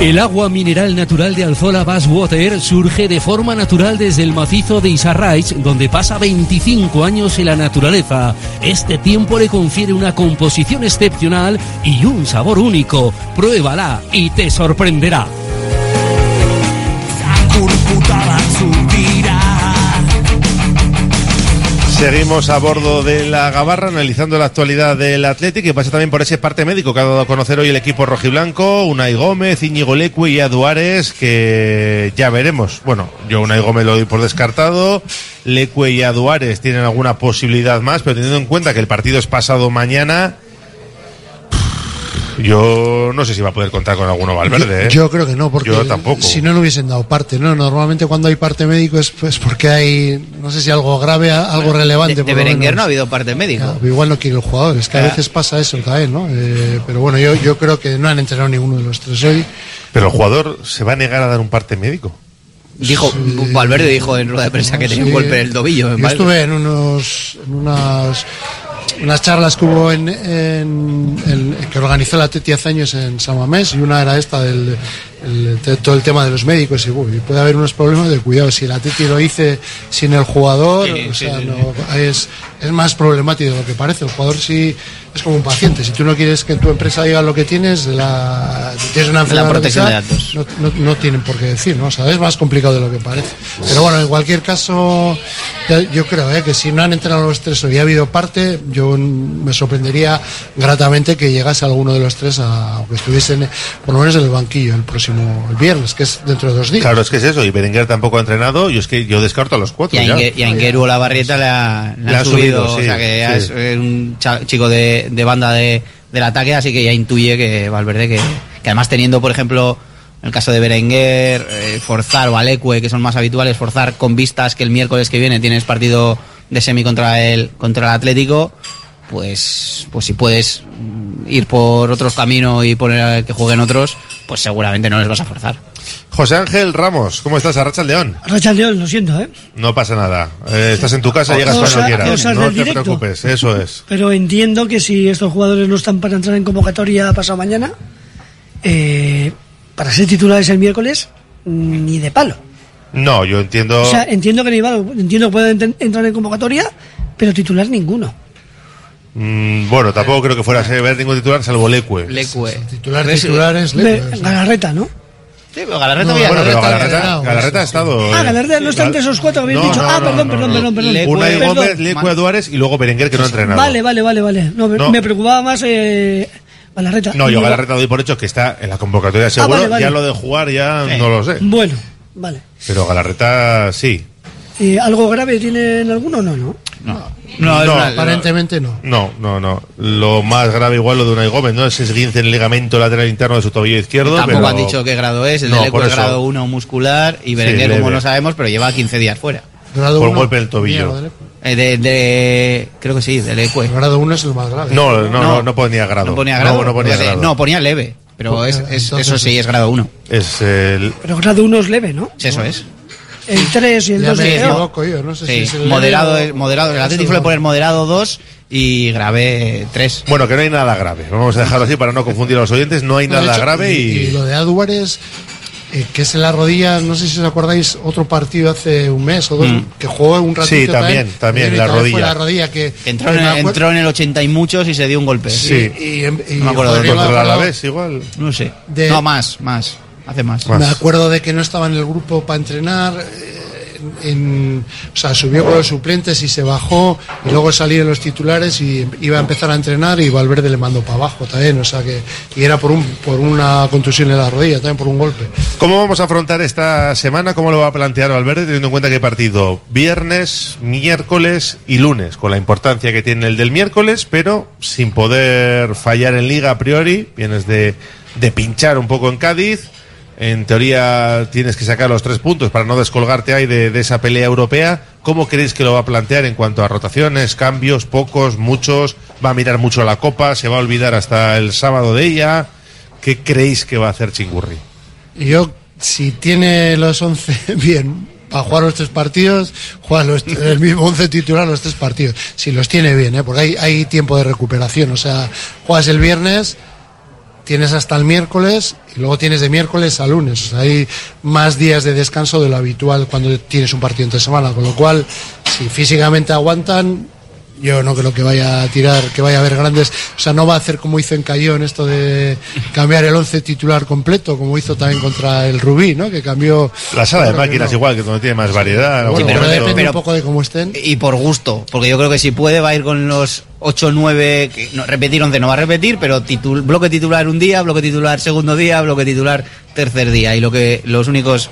El agua mineral natural de Alzola Basswater surge de forma natural desde el macizo de Isarraich, donde pasa 25 años en la naturaleza. Este tiempo le confiere una composición excepcional y un sabor único. Pruébala y te sorprenderá. Seguimos a bordo de la Gabarra analizando la actualidad del Athletic y pasa también por ese parte médico que ha dado a conocer hoy el equipo rojiblanco, Unai Gómez, Íñigo Leque y Aduares, que ya veremos. Bueno, yo Unai Gómez lo doy por descartado, Leque y Aduares tienen alguna posibilidad más, pero teniendo en cuenta que el partido es pasado mañana, yo no sé si va a poder contar con alguno Valverde. ¿eh? Yo creo que no, porque Yo tampoco. si no, no hubiesen dado parte. ¿no? Normalmente cuando hay parte médico es pues porque hay, no sé si algo grave, algo relevante. De, Berenguer no ha habido parte médico. Claro, igual no quiere el jugador, es que a Ah. veces pasa eso también, ¿no? Eh, pero bueno, yo, yo creo que no han entrenado ninguno de los tres hoy. Pero el jugador se va a negar a dar un parte médico. Dijo, Valverde dijo en rueda de prensa que tenía un golpe en el tobillo. Yo ¿vale? estuve en unos, en unas, unas charlas que hubo en, en- en- que organizó la TETI hace años en San Mamés y una era esta del, el- todo el tema de los médicos y, uy, puede haber unos problemas de cuidado. Si el Atleti lo hice sin el jugador, Sí, o sí, sea, sí, no, es, es más problemático de lo que parece. El jugador sí es como un paciente. Si tú no quieres que tu empresa diga lo que tienes, la, tienes una enfermedad. que protección sea, de datos. No, no- no tienen por qué decir, ¿no? O sea, es más complicado de lo que parece. Pero bueno, en cualquier caso, yo creo ¿eh? que si no han entrenado los tres o ya ha habido parte, yo me sorprendería gratamente que llegase alguno de los tres a, o que estuviesen por lo menos en el banquillo el próximo el viernes, que es dentro de dos días. Claro, es que es eso. Y Berenguer tampoco ha entrenado. Y es que yo descarto a los cuatro. Y a, ya. Y a Ingueru o la Barrieta le, ha- le Le han han o sea que ya sí. es un chico de, de banda de, del ataque, así que ya intuye que Valverde, que, que además teniendo, por ejemplo, en el caso de Berenguer, eh, forzar o Alecue, que son más habituales, forzar con vistas que el miércoles que viene tienes partido de semi contra el, contra el Atlético, pues, pues si puedes mm, ir por otros caminos y poner a que jueguen otros, pues seguramente no les vas a forzar. José Ángel Ramos, ¿cómo estás? Arracha el León. Racha León, lo siento, ¿eh? No pasa nada. Eh, estás en tu casa, llegas cuando quieras. cosas No del te directo. preocupes, eso es. Pero entiendo que si estos jugadores no están para entrar en convocatoria pasado mañana, eh, para ser titulares el miércoles, ni de palo. No, yo entiendo. O sea, entiendo que ni va- entiendo que pueden entrar en convocatoria, pero titular ninguno. Mm, bueno, tampoco creo que fuera a ver ningún titular salvo Lecue. Lecue. Titular, titular es Ve- Galarreta, ¿no? Sí, pero Galarreta No, había- Bueno, pero Galarreta Galarreta, no, Galarreta ha estado. Ah, eh, Galarreta no está entre esos cuatro que habéis No, dicho. no, ah, perdón, no, perdón, no. perdón, perdón. Lecue- Unai Perdón. Gómez, Lecue Duárez y luego Berenguer que no ha entrenado. Vale, vale, vale, vale. No, me, No. me preocupaba más eh, Galarreta. No, yo Galarreta doy por hecho que está en la convocatoria seguro. Ah, vale, vale. Ya lo de jugar ya no lo sé. Bueno, vale. Pero Galarreta sí. Eh, ¿Algo grave tiene en alguno? No, no. No, No, es no, Aparentemente no. No, no, no. Lo más grave igual lo de Unai Gómez, ¿no? Es esguince en el ligamento lateral interno de su tobillo izquierdo. Tampoco pero- han dicho qué grado es, el No, de por Lecue es eso. grado 1 muscular y Berenguer, leve. como no sabemos, pero lleva 15 días fuera. Grado Por uno, golpe en el tobillo. mierda, ¿eh? Eh, de, de- creo que sí, de Lecue. El grado 1 es el más grave. No, no, no, no, ponía grado. No ponía grado. No, no ponía eh, grado. no, ponía leve, pero Pues, es, es- entonces eso sí es- es grado 1. Es el. Pero grado 1 es leve, ¿no? Eso es. El 3 y el Ya 2 me Sí, equivoco yo, no sé si es el moderado. El Atlético suele poner moderado 2 y grave 3. Bueno, que no hay nada grave. Vamos a dejarlo así para no confundir a los oyentes. No hay No, de nada hecho, grave y, y. y lo de Aduares, eh, que es en la rodilla, no sé si os acordáis, otro partido hace un mes o dos, Mm. que jugó un ratito. Sí, también, también, la fue rodilla. la rodilla que, Entró, en, el- entró en el 80 y muchos y se dio un golpe. Sí. Y, y- y- No me acuerdo Contra el Alavés, igual. No sé. De- No, más, más. Hace más. Más. Me acuerdo de que no estaba en el grupo para entrenar. eh, en- o sea, subió con los suplentes y se bajó. Y luego salieron los titulares y iba a empezar a entrenar. Y Valverde le mandó para abajo también. O sea que. Y era por, un, por una contusión en la rodilla, también por un golpe. ¿Cómo vamos a afrontar esta semana? ¿Cómo lo va a plantear Valverde teniendo en cuenta que hay partido viernes, miércoles y lunes? Con la importancia que tiene el del miércoles, pero sin poder fallar en liga a priori. Vienes de, de pinchar un poco en Cádiz. En teoría tienes que sacar los tres puntos para no descolgarte ahí de, de esa pelea europea. ¿Cómo creéis que lo va a plantear en cuanto a rotaciones, cambios, pocos, muchos? ¿Va a mirar mucho la copa? ¿Se va a olvidar hasta el sábado de ella? ¿Qué creéis que va a hacer Chingurri? Yo, si tiene los 11 <laughs> bien para jugar los tres partidos, juega el mismo 11 titular los tres partidos. Si los tiene bien, ¿eh? porque hay, hay tiempo de recuperación. O sea, juegas el viernes, tienes hasta el miércoles y luego tienes de miércoles a lunes. O sea, hay más días de descanso de lo habitual cuando tienes un partido entre semana. Con lo cual, si físicamente aguantan, yo no creo que vaya a tirar, que vaya a haber grandes. O sea, no va a hacer como hizo en Cayón esto de cambiar el 11 titular completo, como hizo también contra el Rubí, ¿no? Que cambió. La sala de máquinas no. igual, que donde tiene más variedad. Bueno, pero depende pero- un poco de cómo estén. Y por gusto, porque yo creo que si puede va a ir con los 8 9, que no, repetir 11 no va a repetir, pero titul- bloque titular un día, bloque titular segundo día, bloque titular tercer día. Y lo que los únicos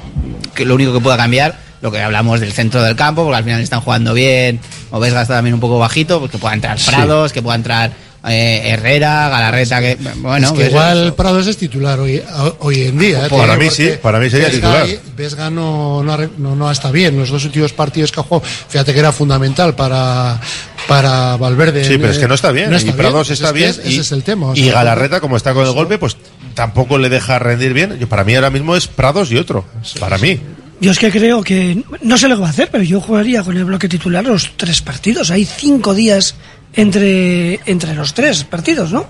que lo único que pueda cambiar, lo que hablamos del centro del campo, porque al final están jugando bien, o Vesga está también un poco bajito, pues que pueda entrar Sí. Prados, que pueda entrar eh, Herrera, Galarreta, que bueno, es que igual eso. Prados es titular hoy, hoy en día. ¿eh? Para Porque mí sí, para mí sería Vesga- titular. Vesga no, no, no, no está bien. Los dos últimos partidos que ha jugado, fíjate que era fundamental para, para Valverde. Sí, pero es que no está bien. no y Prados está es que bien. es- y, ese es el tema. o y Galarreta, como está con el golpe, pues tampoco le deja rendir bien. Yo, para mí ahora mismo es Prados y otro. Para mí. Yo es que creo que, no sé lo que va a hacer, pero yo jugaría con el bloque titular los tres partidos. Hay cinco días entre, entre los tres partidos, ¿no?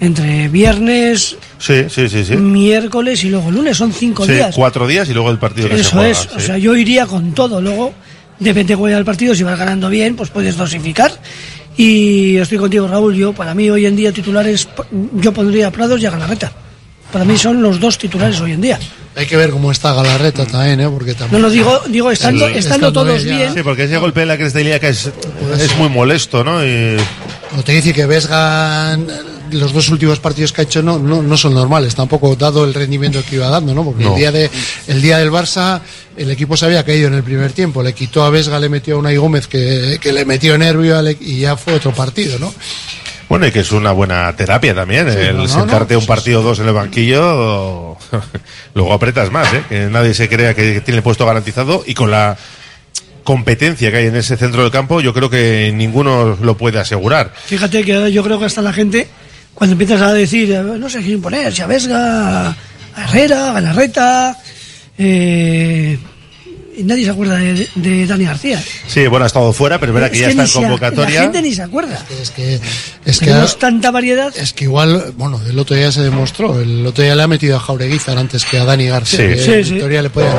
entre viernes, Sí, sí, sí, sí. miércoles y luego lunes. Son cinco Sí, días. cuatro días y luego el partido que se Eso juega. es. sí. O sea, yo iría con todo. Luego, depende de cuál el partido. Si vas ganando bien, pues puedes dosificar. Y estoy contigo, Raúl. Yo, para mí, hoy en día, titulares, yo pondría a Prados y a Galarreta. Para mí son los dos titulares hoy en día. Hay que ver cómo está Galarreta también, ¿eh? Porque No, también... no, digo, digo estando, El- estando estando todos ella- bien. Sí, porque ese golpe de la cresta ilíaca es, es muy molesto, ¿no? Y, Como te dice que Vesga, los dos últimos partidos que ha hecho no, no, no son normales, tampoco dado el rendimiento que iba dando, ¿no? Porque No. el, día de, el día del Barça, el equipo se había caído en el primer tiempo, le quitó a Vesga, le metió a Unai Gómez que, que le metió nervio y ya fue otro partido, ¿no? Bueno, y que es una buena terapia también, Sí, el no, sentarte no, un partido o dos en el banquillo, <laughs> luego apretas más, ¿eh? Que nadie se crea que tiene el puesto garantizado y con la competencia que hay en ese centro del campo, yo creo que ninguno lo puede asegurar. Fíjate que yo creo que hasta la gente, cuando empiezas a decir, eh, no sé quién poner, si a Vesga, a Herrera, a Galarreta, eh, nadie se acuerda de, de Dani García. Sí, bueno, ha estado fuera, pero es verdad que ya Es está en convocatoria. La gente ni se acuerda. Es que, es que, Tenemos tanta variedad. es que igual, bueno, el otro día se demostró, el otro día le ha metido a Jaureguizar antes que a Dani García, Sí. Sí, sí. Victoria le metido,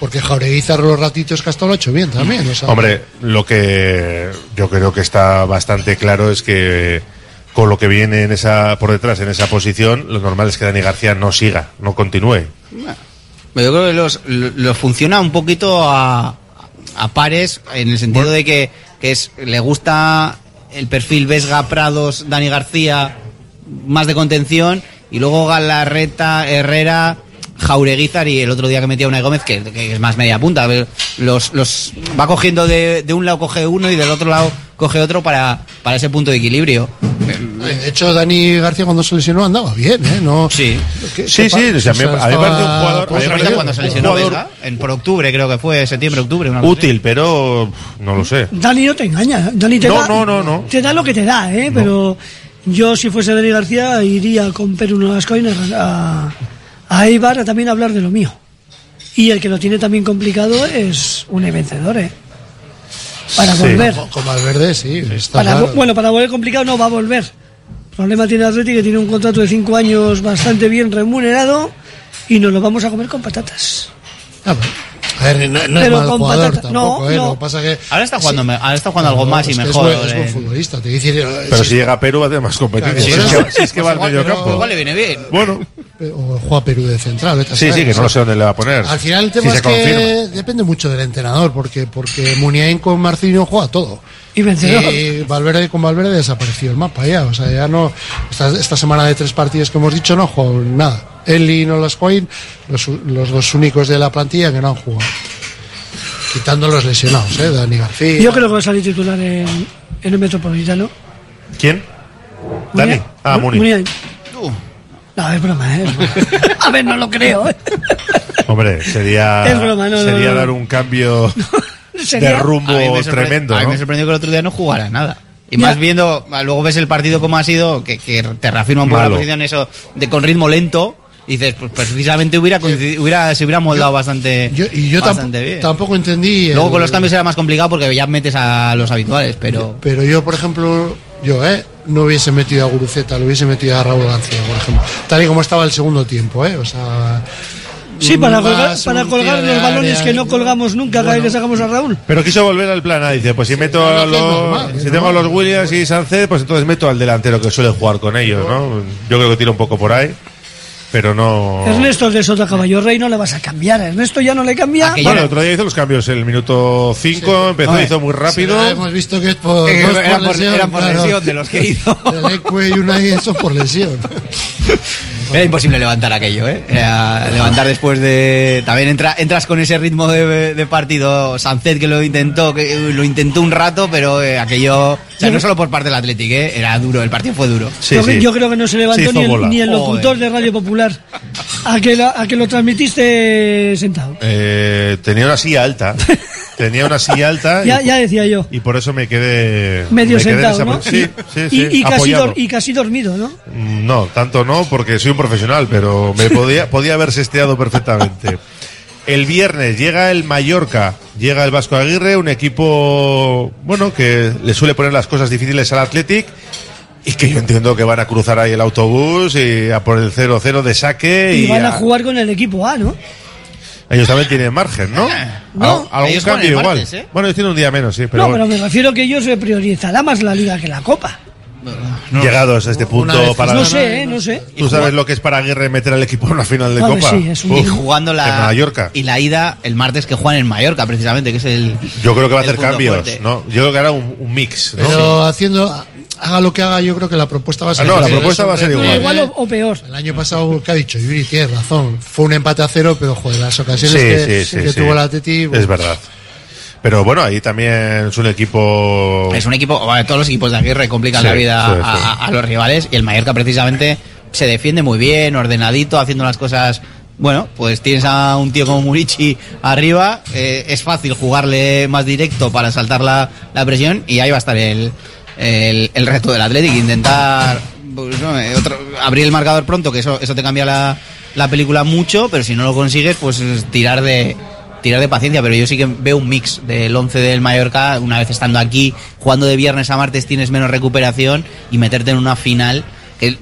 porque Jaureguizar los ratitos que ha estado lo ha hecho bien también, o sea, Hombre, lo que yo creo que está bastante claro es que con lo que viene en esa por detrás en esa posición, lo normal es que Dani García no siga, no continúe. Yo creo que los, lo- lo funciona un poquito a, a pares, en el sentido de que, que es, le gusta el perfil Vesga, Prados, Dani García, más de contención, y luego Galarreta, Herrera, Jaureguizar y el otro día que metía una Gómez, que, que es más media punta. pero Los, los va cogiendo de, de un lado coge uno y del otro lado coge otro para, para ese punto de equilibrio. de hecho Dani García cuando se lesionó andaba bien, ¿eh? No, Sí. ¿qué- Sí, qué sí, o sea, a mí- me parece un jugador- pues, a mí me ¿Recuerdas parece cuando se lesionó jugador? En por octubre, creo que fue, septiembre, octubre. una cosa. Útil, pero pff, no lo sé. Dani no te engaña. Dani te No, da, no, no, no. Te da lo que te da, ¿eh? Pero yo, si fuese Dani García, iría con Perú Nuevas Coinas a, a Eibar a también hablar de lo mío. Y el que lo tiene también complicado es un vencedor, ¿eh? Para Sí. volver. Con Valverde, sí, está Para, claro. Bueno, para volver complicado no va a volver. El problema tiene Atleti que tiene un contrato de cinco años bastante bien remunerado y nos lo vamos a comer con patatas. A ver, no, no es Pero mal con jugador patata- tampoco, no, ¿eh? no. Lo que pasa que... Ahora está jugando, me- ahora está jugando algo más y mejor. Es buen, es buen eh. futbolista, te decir, Pero si- si llega a Perú, hace más competencia. Claro, si, es que, si es que va al medio campo. Igual le viene bien. Bueno, o juega Perú de central. a sí, sí, que no sé dónde le va a poner. Al final el tema es que depende mucho del entrenador, porque porque Muniain con Marcinho juega todo. Y vencedor. Y Valverde con Valverde desapareció el mapa ya. O sea, ya no. Esta, esta semana de tres partidos que hemos dicho no ha jugado nada. Él y Nolas Coin, los, los dos únicos de la plantilla que no han jugado. Quitando los lesionados, ¿eh? Dani García. Yo creo que va a salir titular en, en el Metropolitano. ¿Quién? Dani. Ah, Muni. Muniain. No, es broma, ¿eh? Es broma. <laughs> A ver, no lo creo. ¿eh? Hombre, sería, Es broma, no, no, sería no. dar un cambio <laughs> Sería- de rumbo A tremendo, A mí me sorprendió que el otro día no jugara nada. Y Ya. más viendo, luego ves el partido como ha sido, que, que te reafirma un poco la posición eso de con ritmo lento. Y dices, pues precisamente hubiera, hubiera se hubiera moldado bastante, Yo- y yo bastante tamp- bien. tampoco entendí. Luego el- con los cambios era más complicado porque ya metes a los habituales, pero Pero yo, por ejemplo, yo, ¿eh? No hubiese metido a Guruceta, lo hubiese metido a Raúl García, por ejemplo. Tal y como estaba el segundo tiempo, ¿eh? O sea. Sí, para más colgar, para colgar los balones que no colgamos nunca cada vez que sacamos a Raúl. Pero quiso volver al plan A, dice, pues si meto a los, normal, si tengo a los Williams y Sánchez, pues entonces meto al delantero que suele jugar con ellos, ¿no? Yo creo que tira un poco por ahí, pero no... Ernesto es de Sota Caballo Rey, no le vas a cambiar. Ernesto ya no le cambia. Aquello Bueno, el era- otro día hizo los cambios en el minuto 5, empezó, Hombre, hizo muy rápido. Sí, hemos visto que es por, Eh, no es era por- lesión, era por claro. lesión de los que hizo. <laughs> El Ecue y Unai, eso por lesión. Era imposible levantar aquello, ¿eh? Era levantar después de... También entra, entras con ese ritmo de, de partido. Sancet que lo intentó, que lo intentó un rato, pero eh, aquello... O sea, no solo por parte del Athletic, ¿eh? Era duro, el partido fue duro. Sí, yo, sí. yo creo que no se levantó ni, el, bola. ni el locutor Joder. de Radio Popular a que, la- a que lo transmitiste sentado. Eh, tenía una silla alta. <laughs> tenía una silla alta. Ya, <laughs> y, ya decía yo. y por eso me quedé... Medio me quedé en sentado, ¿no? Sí, sí, y, casi y casi dormido, ¿no? Mm, No, tanto no, porque soy un profesional, pero me podía, podía haber sesteado perfectamente. El viernes llega el Mallorca, llega el Vasco Aguirre, un equipo, bueno, que le suele poner las cosas difíciles al Athletic Y que yo entiendo que van a cruzar ahí el autobús y a por el 0-0 de saque. Y, Y, van a a- jugar con el equipo A, ¿no? Ellos también tienen margen, ¿no? <laughs> No, Al- algún ellos cambio igual. martes, ¿eh? Bueno, ellos tienen un día menos, sí, pero, no, pero me refiero que ellos se priorizará más la liga que la copa. llegados a este punto para. no sé, ¿eh? No sé. Tú sabes lo que es para Aguirre meter al equipo en una final de Copa. sí, es un- Uf, y jugando la en Mallorca. y la ida el martes que juegan en Mallorca precisamente que es el Yo creo que va a hacer cambios, fuerte. ¿no? Yo creo que hará un, un mix, ¿no? Pero haciendo, haga lo que haga, yo creo que la propuesta va a Ah, ser. no, la propuesta va a ser igual. Igual o, o peor. El año pasado, que ha dicho Yuri, tienes razón. Fue un empate a cero, pero joder, las ocasiones Sí, que, sí, sí, que sí. tuvo el Atleti. Es verdad. Pero bueno, ahí también es un equipo. Es un equipo, bueno, todos los equipos de Aguirre complican Sí, la vida sí, a, sí. a- a los rivales y el Mallorca precisamente se defiende muy bien, ordenadito, haciendo las cosas. Bueno, pues tienes a un tío como Murici arriba, eh, es fácil jugarle más directo para saltar la, la presión y ahí va a estar el, el, el reto del Athletic, intentar pues, no, eh, abrir el marcador pronto, que eso, eso te cambia la, la película mucho, pero si no lo consigues, pues es tirar de, tirar de paciencia, pero yo sí que veo un mix del 11 del Mallorca, una vez estando aquí, jugando de viernes a martes tienes menos recuperación y meterte en una final que,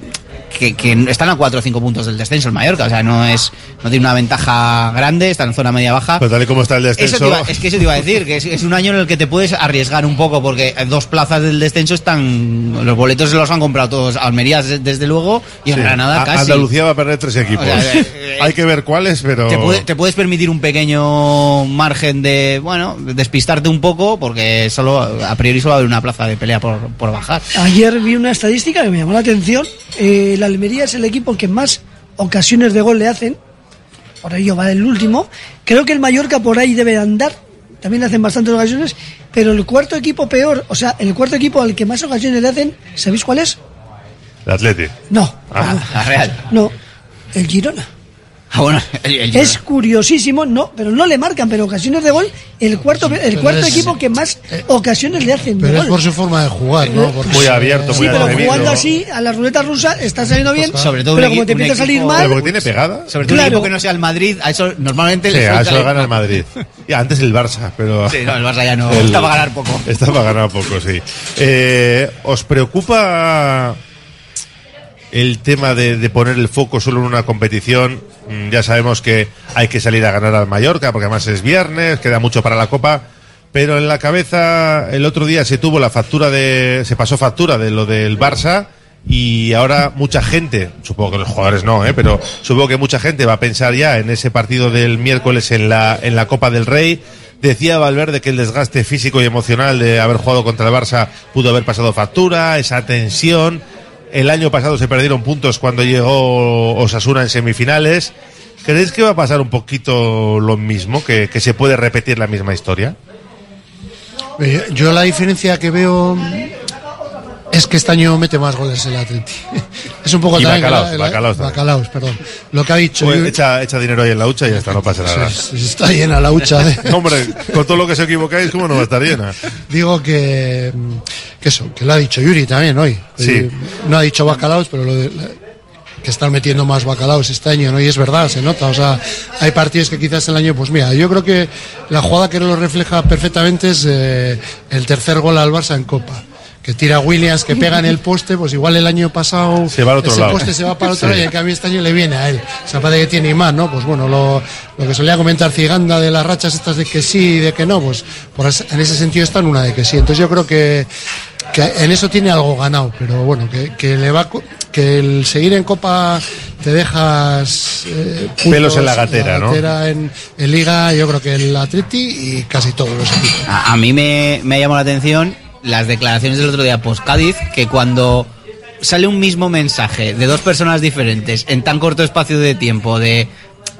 que, que están a 4 o 5 puntos del descenso el Mallorca, o sea, no es no tiene una ventaja grande, está en zona media baja. Pero tal y como está el descenso. iba- es que eso te iba a decir, que es, es un año en el que te puedes arriesgar un poco, porque dos plazas del descenso están. Los boletos se los han comprado todos. Almería, des- desde luego, y en Sí. Granada A- casi. Andalucía va a perder tres equipos. O sea, <laughs> eh, Hay que ver cuáles, pero. Te, puede- te puedes permitir un pequeño margen de, bueno, despistarte un poco, porque solo a priori solo va a haber una plaza de pelea por, por bajar. Ayer vi una estadística que me llamó la atención. Eh, el Almería es el equipo que más ocasiones de gol le hacen. Por ello va el último. Creo que el Mallorca por ahí debe andar. También le hacen bastantes ocasiones. Pero el cuarto equipo peor, o sea, el cuarto equipo al que más ocasiones le hacen, ¿sabéis cuál es? El Atleti. No, Ah. La Real. no, el Girona. Ah, bueno, <laughs> el- el- Es curiosísimo, no, pero no le marcan, pero ocasiones de gol, el cuarto, el pero cuarto es- equipo que más ocasiones le hacen de Pero es gol. por su forma de jugar, ¿no? Porque Muy abierto, Sí, muy pero atrevido. jugando así, a la ruleta rusa, está saliendo bien. Sobre todo pero un como te un empieza a salir mal. Pero porque tiene pegada. Sobre todo un Claro. equipo que no sea el Madrid, a eso normalmente Sí, le a eso gana el Madrid. Y antes el Barça, pero. Sí, no, el Barça ya no. El- Está para ganar poco. Está para ganar poco, sí. Eh, ¿Os preocupa el tema de, de poner el foco solo en una competición? Mm, Ya sabemos que hay que salir a ganar al Mallorca, porque además es viernes, queda mucho para la Copa. Pero en la cabeza, el otro día se tuvo la factura de. Se pasó factura de lo del Barça. Y ahora mucha gente, supongo que los jugadores no, ¿eh? pero supongo que mucha gente va a pensar ya en ese partido del miércoles en la, en la Copa del Rey. Decía Valverde que el desgaste físico y emocional de haber jugado contra el Barça pudo haber pasado factura, esa tensión. El año pasado se perdieron puntos cuando llegó Osasuna en semifinales. ¿Creéis que va a pasar un poquito lo mismo? ¿Que, que se puede repetir la misma historia? Eh, Yo la diferencia que veo es que este año mete más goles el Atleti. <laughs> Es un poco Y también Bacalaos, la- la- Bacalaos. Bacalaos, perdón. Lo que ha dicho. Pues yo- echa, echa dinero ahí en la hucha y ya está, no pasa nada. Está llena la hucha. ¿eh? <laughs> Hombre, con todo lo que os equivocáis, ¿cómo no va a estar llena? Digo que, que eso, que lo ha dicho Yuri también hoy. Sí. Eh, No ha dicho bacalaos, pero lo de, la- que están metiendo más bacalaos este año, ¿no? Y es verdad, se nota. O sea, hay partidos que quizás el año, pues mira, yo creo que la jugada que lo refleja perfectamente es eh, el tercer gol al Barça en Copa. Que tira Williams, que pega en el poste, pues igual el año pasado Se va al otro ese lado. poste se va para el otro Sí. lado y en cambio este año le viene a él. O sea, parece que tiene imán, ¿no? Pues bueno, lo, lo que solía comentar Ciganda de las rachas estas de que sí y de que no, pues por ese- en ese sentido está en una de que sí. Entonces yo creo que, que en eso tiene algo ganado, pero bueno, que, que le va co- que el seguir en Copa te dejas eh, puntos Pelos en la gatera, ¿no? gatera en, en Liga, yo creo que el Atleti y casi todos los equipos. A, a mí me, me ha llamado la atención las declaraciones del otro día post Cádiz, que cuando sale un mismo mensaje de dos personas diferentes en tan corto espacio de tiempo, de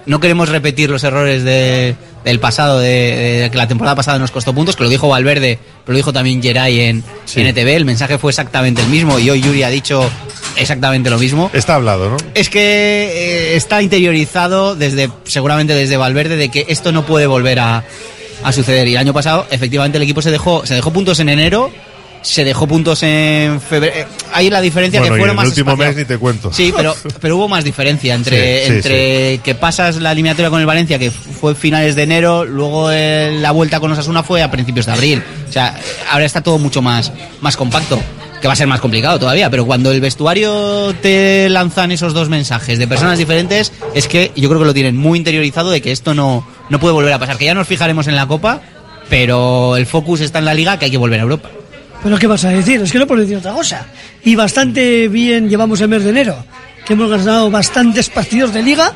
no queremos repetir los errores de- del pasado, de, de que la temporada pasada nos costó puntos, que lo dijo Valverde, pero lo dijo también Geray en Sí. NTV, el mensaje fue exactamente el mismo y hoy Yuri ha dicho exactamente lo mismo. Está hablado, ¿no? Es que eh, está interiorizado desde, seguramente desde Valverde, de que esto no puede volver a, a suceder. Y el año pasado, efectivamente, el equipo se dejó, se dejó puntos en enero, se dejó puntos en febrero. Eh, Hay la diferencia Bueno, que y fueron el más último espaciados. mes ni te cuento. Sí, pero, <laughs> pero hubo más diferencia entre, Sí, sí, entre que pasas la eliminatoria con el Valencia, que fue finales de enero, luego eh, la vuelta con Osasuna fue a principios de abril. O sea, ahora está todo mucho más, más compacto. que va a ser más complicado todavía, pero cuando el vestuario te lanzan esos dos mensajes de personas diferentes, es que yo creo que lo tienen muy interiorizado de que esto no, no puede volver a pasar, que ya nos fijaremos en la Copa, pero el focus está en la Liga, que hay que volver a Europa. Pero ¿qué vas a decir? Es que no puedo decir otra cosa. Y bastante bien llevamos el mes de enero, que hemos ganado bastantes partidos de liga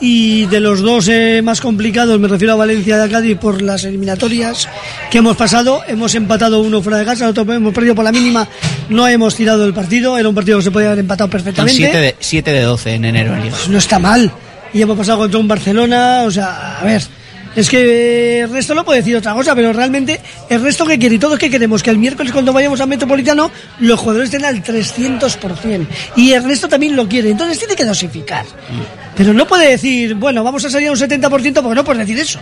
y de los dos eh, más complicados, me refiero a Valencia y a Cádiz por las eliminatorias que hemos pasado, hemos empatado uno fuera de casa, el otro hemos perdido por la mínima, no hemos tirado el partido, era un partido que se podía haber empatado perfectamente. 7 de, siete de 12 en enero. Pues no está mal. Y hemos pasado contra un Barcelona, o sea, a ver. Es que el resto no puede decir otra cosa, pero realmente el resto que quiere y todos que queremos que el miércoles cuando vayamos al Metropolitano los jugadores estén al 300%. Y el resto también lo quiere, entonces tiene que dosificar. Pero no puede decir, bueno, vamos a salir a un 70% porque no puedes decir eso.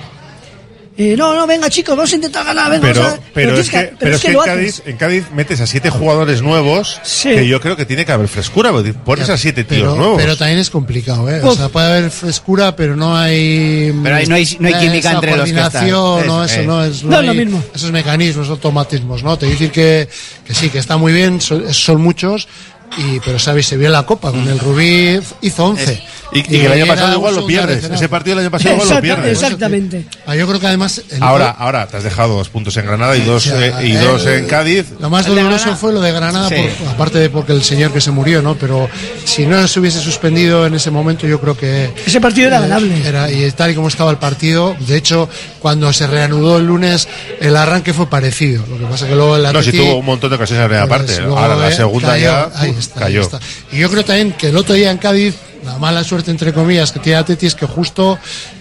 Eh, no, no, venga chicos, vamos a intentar ganar. Venga, Pero, vamos a- pero, tienes es que, pero pero es que en lo Cádiz, en Cádiz metes a siete jugadores nuevos que yo creo que tiene que haber frescura. Pones a siete tíos Pero, nuevos. pero también es complicado, ¿eh? O sea, puede haber frescura, pero no hay. Pero ahí no hay- no hay eh, química entre los que están. No, Eso, eso, eh. no es. No es lo hay mismo. Esos mecanismos, automatismos, ¿no? Te decir que, que sí, que está muy bien, son, son muchos. Y, pero sabéis, se vio en la Copa, con el Rubí hizo 11. Y, y que el año pasado igual lo pierdes. Ese partido del año pasado igual lo pierdes. Exactamente. Ah, yo creo que además. el- Ahora, ahora te has dejado dos puntos en Granada y dos, eh, y eh, dos en Cádiz. Lo más El doloroso fue lo de Granada, Sí. por- aparte de porque el señor que se murió, ¿no? Pero si no se hubiese suspendido en ese momento, yo creo que. Ese partido era eh, ganable. Era, y tal y como estaba el partido, de hecho, cuando se reanudó el lunes, el arranque fue parecido. Lo que pasa que luego el No, si Atleti, tuvo un montón de ocasiones en la primera pues, parte. luego, Ahora la eh, segunda cayó, ya está, ahí cayó. está. Y yo creo también que el otro día en Cádiz, la mala suerte, entre comillas, que tiene Atleti es que justo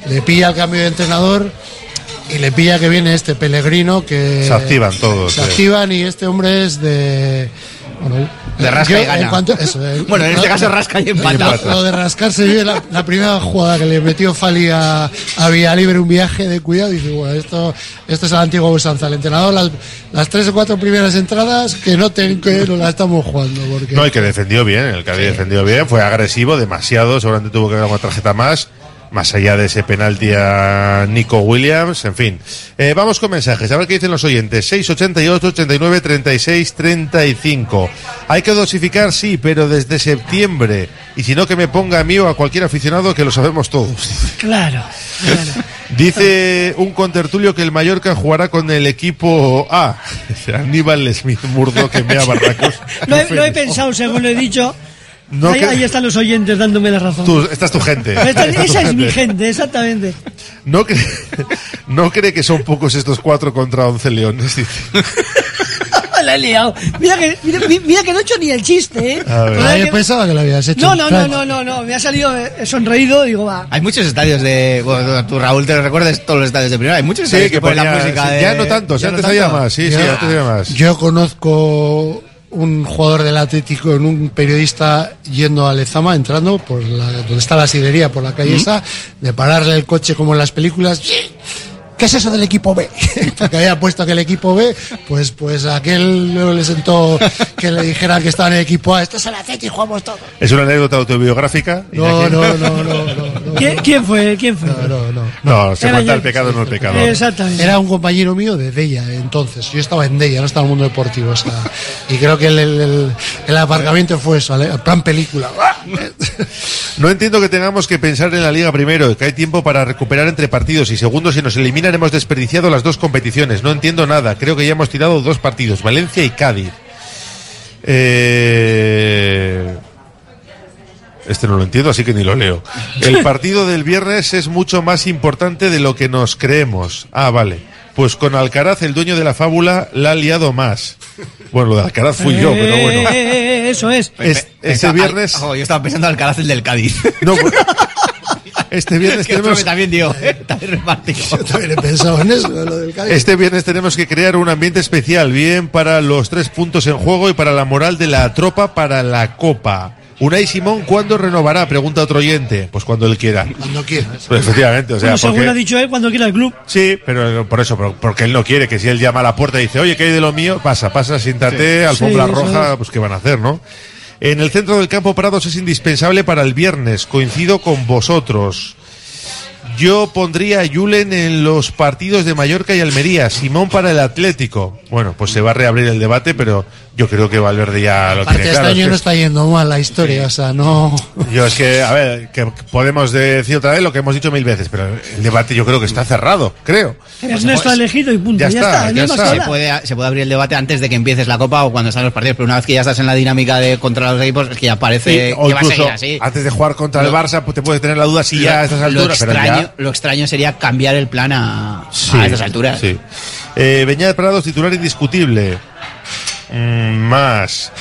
le pilla el cambio de entrenador y le pilla que viene este Pellegrino que Se activan todos, se eh. activan y este hombre es de bueno, De rasca yo, y gana. en cuanto- eso, eh, Bueno, en este lo- caso rasca y empata. lo, lo de rascar se vio la, la primera jugada que le metió Fali a, a Villalibre un viaje de cuidado y dice bueno esto esto es el antiguo usanza el entrenador las, las tres o cuatro primeras entradas que no ten, que no la estamos jugando porque No, y que defendió bien, el Cádiz defendió bien, fue agresivo, demasiado, seguramente tuvo que dar una tarjeta más, más allá de ese penalti a Nico Williams, en fin. Eh, vamos con mensajes, a ver qué dicen los oyentes. 688, 89, 36, 35. Hay que dosificar, sí, pero desde septiembre. Y si no, que me ponga a mí o a cualquier aficionado que lo sabemos todos. <laughs> Claro. Dice un contertulio que el Mallorca jugará con el equipo A. <laughs> Aníbal Smith Murdo que mea <laughs> Barracos. Lo he, lo he pensado según lo he dicho. No ahí, que- ahí están los oyentes dándome la razón. Tú- esta es tu gente. Esta- Esta es tu esa es mi gente. exactamente. No, cree, no cree que son pocos estos cuatro contra once leones. <laughs> La he liado. Mira que, mira, mira que no he hecho ni el chiste, ¿eh? Que- pensaba que lo habías hecho No, no, no, no, no, no. Me ha salido eh, sonreído digo, va. Hay muchos estadios de. Bueno, tú, Raúl, te lo recuerdas todos los estadios de primera. Hay muchos Sí, estadios que que ponen la música sí, de. ya no tanto, ya antes no había tanto. más, sí, sí, antes había más. Yo conozco un jugador del Atlético, en un periodista yendo a Lezama, entrando por la, donde está la sidería, por la calle esa, de pararle el coche como en las películas. ¿Qué es eso del equipo B? <laughs> Porque había puesto que el equipo B, pues, pues a aquel no le sentó que le dijeran que estaba en el equipo A. Esto es el Atlético, jugamos todos. ¿Es una anécdota autobiográfica? No, no, no, no, <laughs> no. ¿Quién, quién fue? ¿Quién fue? No, no. No, se Era falta el pecado, no el pecador. Exactamente. Era un compañero mío de Della entonces. Yo estaba en Della, no estaba en el mundo deportivo. o sea, y creo que el, el, el- el aparcamiento fue eso, el plan película. <laughs> No entiendo que tengamos que pensar en la liga primero, que hay tiempo para recuperar entre partidos y segundo, si nos hemos desperdiciado las dos competiciones. No entiendo nada. Creo que ya hemos tirado dos partidos, Valencia y Cádiz. Eh, Este no lo entiendo, así que ni lo leo. El <laughs> partido del viernes es mucho más importante de lo que nos creemos. Ah, vale. Pues con Alcaraz, el dueño de la fábula, la ha liado más. Bueno, lo de Alcaraz fui yo, pero bueno. Eh, eso es. Es- este Pensaba- viernes. al- oh, yo estaba pensando en Alcaraz, el del Cádiz. No, pues, <laughs> este <laughs> viernes que tenemos. que también dio. <laughs> También repartió. También he pensado en eso, en lo del Cádiz. Este viernes tenemos que crear un ambiente especial, bien para los tres puntos en juego y para la moral de la tropa para la Copa. Unai Simón, ¿cuándo renovará? Pregunta otro oyente. Pues cuando él quiera. Cuando quieras. Pues efectivamente, o sea, Bueno, según porque- ha dicho él, cuando quiera el club. Sí, pero por eso, porque él no quiere que si él llama a la puerta y dice, oye, ¿qué hay de lo mío? Pasa, pasa, siéntate, Sí. alfombra Sí, roja, es. pues qué van a hacer, ¿no? En el centro del campo Prados es indispensable para el viernes, coincido con vosotros. Yo pondría a Julen en los partidos de Mallorca y Almería, Simón para el Atlético. Bueno, pues se va a reabrir el debate, pero yo creo que Valverde ya lo Aparte, tiene este claro. año Es no que- está yendo mal la historia, o sea, no. Yo es que, a ver, que podemos decir otra vez lo que hemos dicho mil veces, pero el debate yo creo que está cerrado, creo. Ernesto ha elegido y punto. Ya Ya, está, está, ya no está. Se puede, se puede abrir el debate antes de que empieces la Copa o cuando están los partidos, pero una vez que ya estás en la dinámica de contra los equipos, es que ya parece Sí, o que va a incluso seguir así. antes de jugar contra el Lo- Barça, pues te puedes tener la duda si ya a estas lo, alturas, pero extraño, ya... lo extraño sería cambiar el plan a, a estas alturas. Sí. Eh, Prados, titular indiscutible. Mm, más.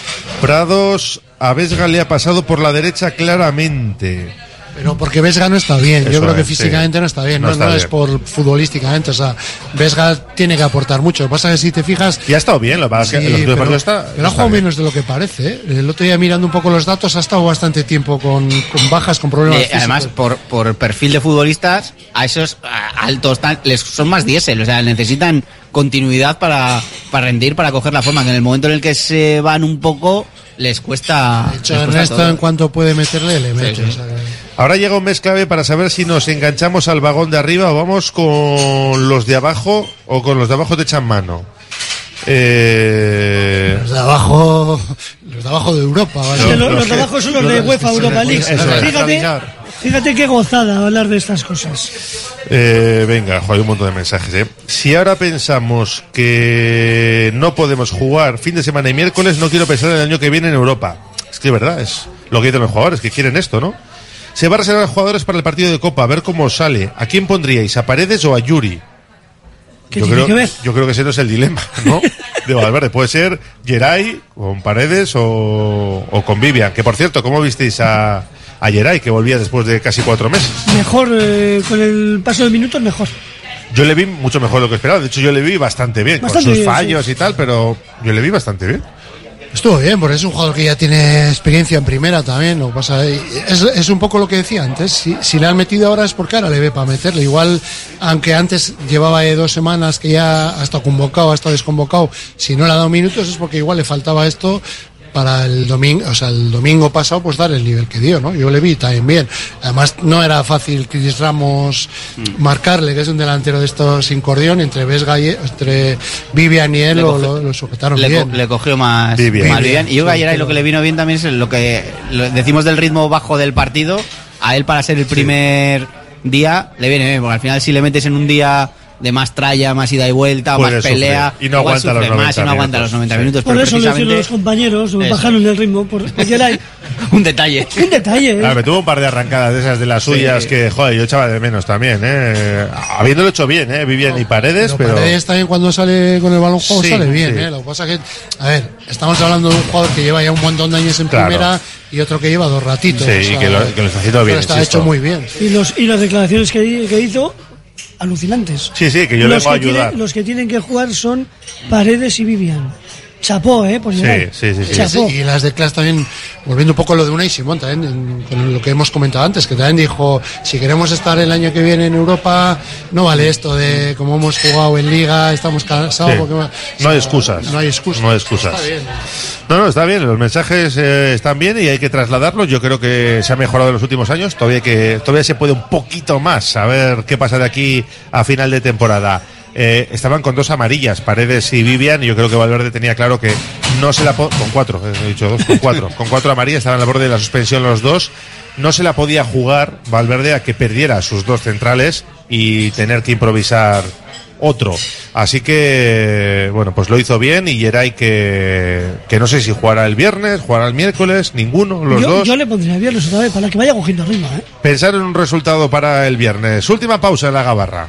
Prados, a Vesga le ha pasado por la derecha claramente. Pero porque Vesga no está bien. Eso Yo creo que físicamente sí. no está bien. No No, está no bien. es por futbolísticamente. O sea, Vesga tiene que aportar mucho. Lo que pasa es que si te fijas. Y ha estado bien, lo que pasa es que Sí, los pero, está- pero ha jugado bien. menos de lo que parece. ¿eh? El otro día mirando un poco los datos ha estado bastante tiempo con, con bajas, con problemas. Eh, además, por, por perfil de futbolistas, a esos altos tan- les son más diésel, o sea, necesitan continuidad para, para rendir, para coger la forma, que en el momento en el que se van un poco, les cuesta. De hecho, les cuesta Ernesto, todo. en cuanto puede meterle, le mete. sí. o sea, que- Ahora llega un mes clave para saber si nos enganchamos al vagón de arriba o vamos con los de abajo o con los de abajo te echan mano. Eh... Los de abajo, los de abajo de Europa. los de abajo son los de UEFA Europa League. Fíjate, fíjate qué gozada hablar de estas cosas. Eh, venga, hay un montón de mensajes. ¿eh? Si ahora pensamos que no podemos jugar fin de semana y miércoles, no quiero pensar en el año que viene en Europa. Es que es verdad, es lo que dicen los jugadores, que quieren esto, ¿no? Se va a reservar jugadores para el partido de Copa, a ver cómo sale. ¿A quién pondríais? ¿A Paredes o a Yuri? ¿Qué yo, tiene creo, que ver? yo creo que ese no es el dilema, ¿no? <laughs> de Valverde. Puede ser Geray con Paredes o, o con Vivian. Que por cierto, ¿cómo visteis a, a Geray que volvía después de casi cuatro meses? Mejor, eh, con el paso de minutos, mejor. Yo le vi mucho mejor de lo que esperaba. De hecho, yo le vi bastante bien, Bastante con sus bien, fallos y tal, pero yo le vi bastante bien. Estuvo bien, porque es un jugador que ya tiene experiencia en primera también. Lo pasa es, es un poco lo que decía antes. Si, si le han metido ahora es porque ahora le ve para meterle. Igual, aunque antes llevaba eh, dos semanas que ya ha estado convocado, ha estado desconvocado, si no le ha dado minutos es porque igual le faltaba esto para el domingo, o sea, el domingo pasado, pues dar el nivel que dio, ¿no? Yo le vi también bien. Además, no era fácil Chris Ramos marcarle, que es un delantero de estos sin cordión, entre Vesga y, entre Vivian y él lo, coge- lo- lo sujetaron le, bien. co- le cogió más, Vivian. más bien. Y yo ayer sí, lo que le vino bien también es lo que lo decimos del ritmo bajo del partido. A él para ser el primer día le viene bien, porque al final si le metes en un día de más tralla, más ida y vuelta, Puede más sufrir. pelea, Y no aguanta los sufre más 90 y no aguanta minutos. los 90 minutos. Por eso lo hicieron los compañeros, Eso. bajaron el ritmo. Por, porque <laughs> era un detalle. un detalle. ¿eh? Claro, me tuvo un par de arrancadas de esas de las suyas que, joder, yo echaba de menos también, ¿eh? Habiéndolo hecho bien, ¿eh? Vivian y Paredes, pero... Paredes también cuando sale con el balón juego Sí, sale bien, sí. ¿eh? Lo que pasa que, a ver, estamos hablando de un jugador que lleva ya un montón de años en Claro. primera y otro que lleva dos ratitos. Sí, o y que lo- que lo está haciendo bien, Está insisto. hecho muy bien. Y, los, y las declaraciones que, que hizo, alucinantes. Sí, sí, que yo los vengo a tienen- ayudar. los que tienen que jugar son Paredes y Vivian. Chapó, ¿eh? Por Sí, sí, sí, Chapó. Y las de Clash también, volviendo un poco a lo de Unai Simón, también, en- con lo que hemos comentado antes, que también dijo, si queremos estar el año que viene en Europa, no vale esto de como hemos jugado en Liga, estamos cansados. Sí. porque- o No hay excusas. No hay excusas. No hay excusas. Está bien. No, no, está bien, los mensajes eh, están bien y hay que trasladarlos. Yo creo que se ha mejorado en los últimos años. Todavía, que, todavía se puede un poquito más a ver qué pasa de aquí a final de temporada. Eh, estaban con dos amarillas, Paredes y Vivian, y yo creo que Valverde tenía claro que no se la con cuatro, eh, he dicho dos, con cuatro, con cuatro amarillas, estaban al borde de la suspensión los dos. No se la podía jugar Valverde a que perdiera sus dos centrales y tener que improvisar otro. Así que, bueno, pues lo hizo bien y Geray que, que no sé si jugará el viernes, jugará el miércoles, ninguno, los yo, dos. yo le pondría viernes otra vez para que vaya cogiendo ritmo, ¿eh? Pensar en un resultado para el viernes. Última pausa en la gabarra.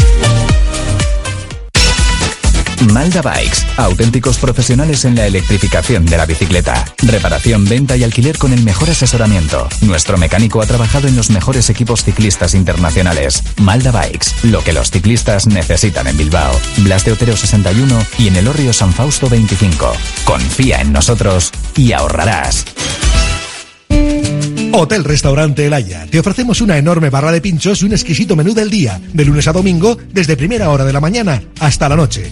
Malda Bikes, auténticos profesionales en la electrificación de la bicicleta. Reparación, venta y alquiler con el mejor asesoramiento. Nuestro mecánico ha trabajado en los mejores equipos ciclistas internacionales. Malda Bikes, lo que los ciclistas necesitan en Bilbao. Blas de Otero 61 y en el Orrio San Fausto 25. Confía en nosotros y ahorrarás. Hotel Restaurante El Haya. Te ofrecemos una enorme barra de pinchos y un exquisito menú del día, de lunes a domingo, desde primera hora de la mañana hasta la noche.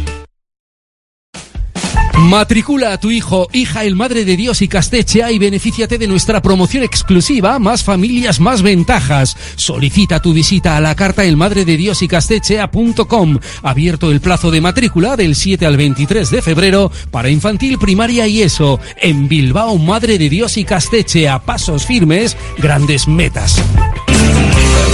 Matricula a tu hijo, hija el Madre de Dios y Castechea y benefíciate de nuestra promoción exclusiva Más familias, más ventajas. Solicita tu visita a la carta el Madre de Dios y Castechea.com. Abierto el plazo de matrícula del 7 al 23 de febrero para infantil, primaria y eso. En Bilbao, Madre de Dios y Castechea. Pasos firmes, grandes metas.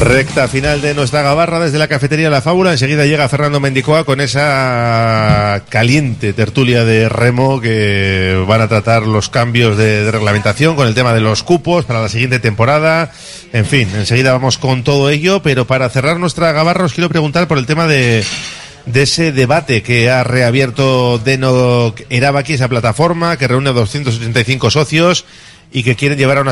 Recta final de nuestra gabarra desde la cafetería La Fábula. Enseguida llega Fernando Mendicoa con esa caliente tertulia de remo que van a tratar los cambios de, reglamentación con el tema de los cupos para la siguiente temporada. En fin, enseguida vamos con todo ello, pero para cerrar nuestra gabarra os quiero preguntar por el tema de ese debate que ha reabierto Deno Erabaki, esa plataforma que reúne a 285 socios y que quieren llevar a una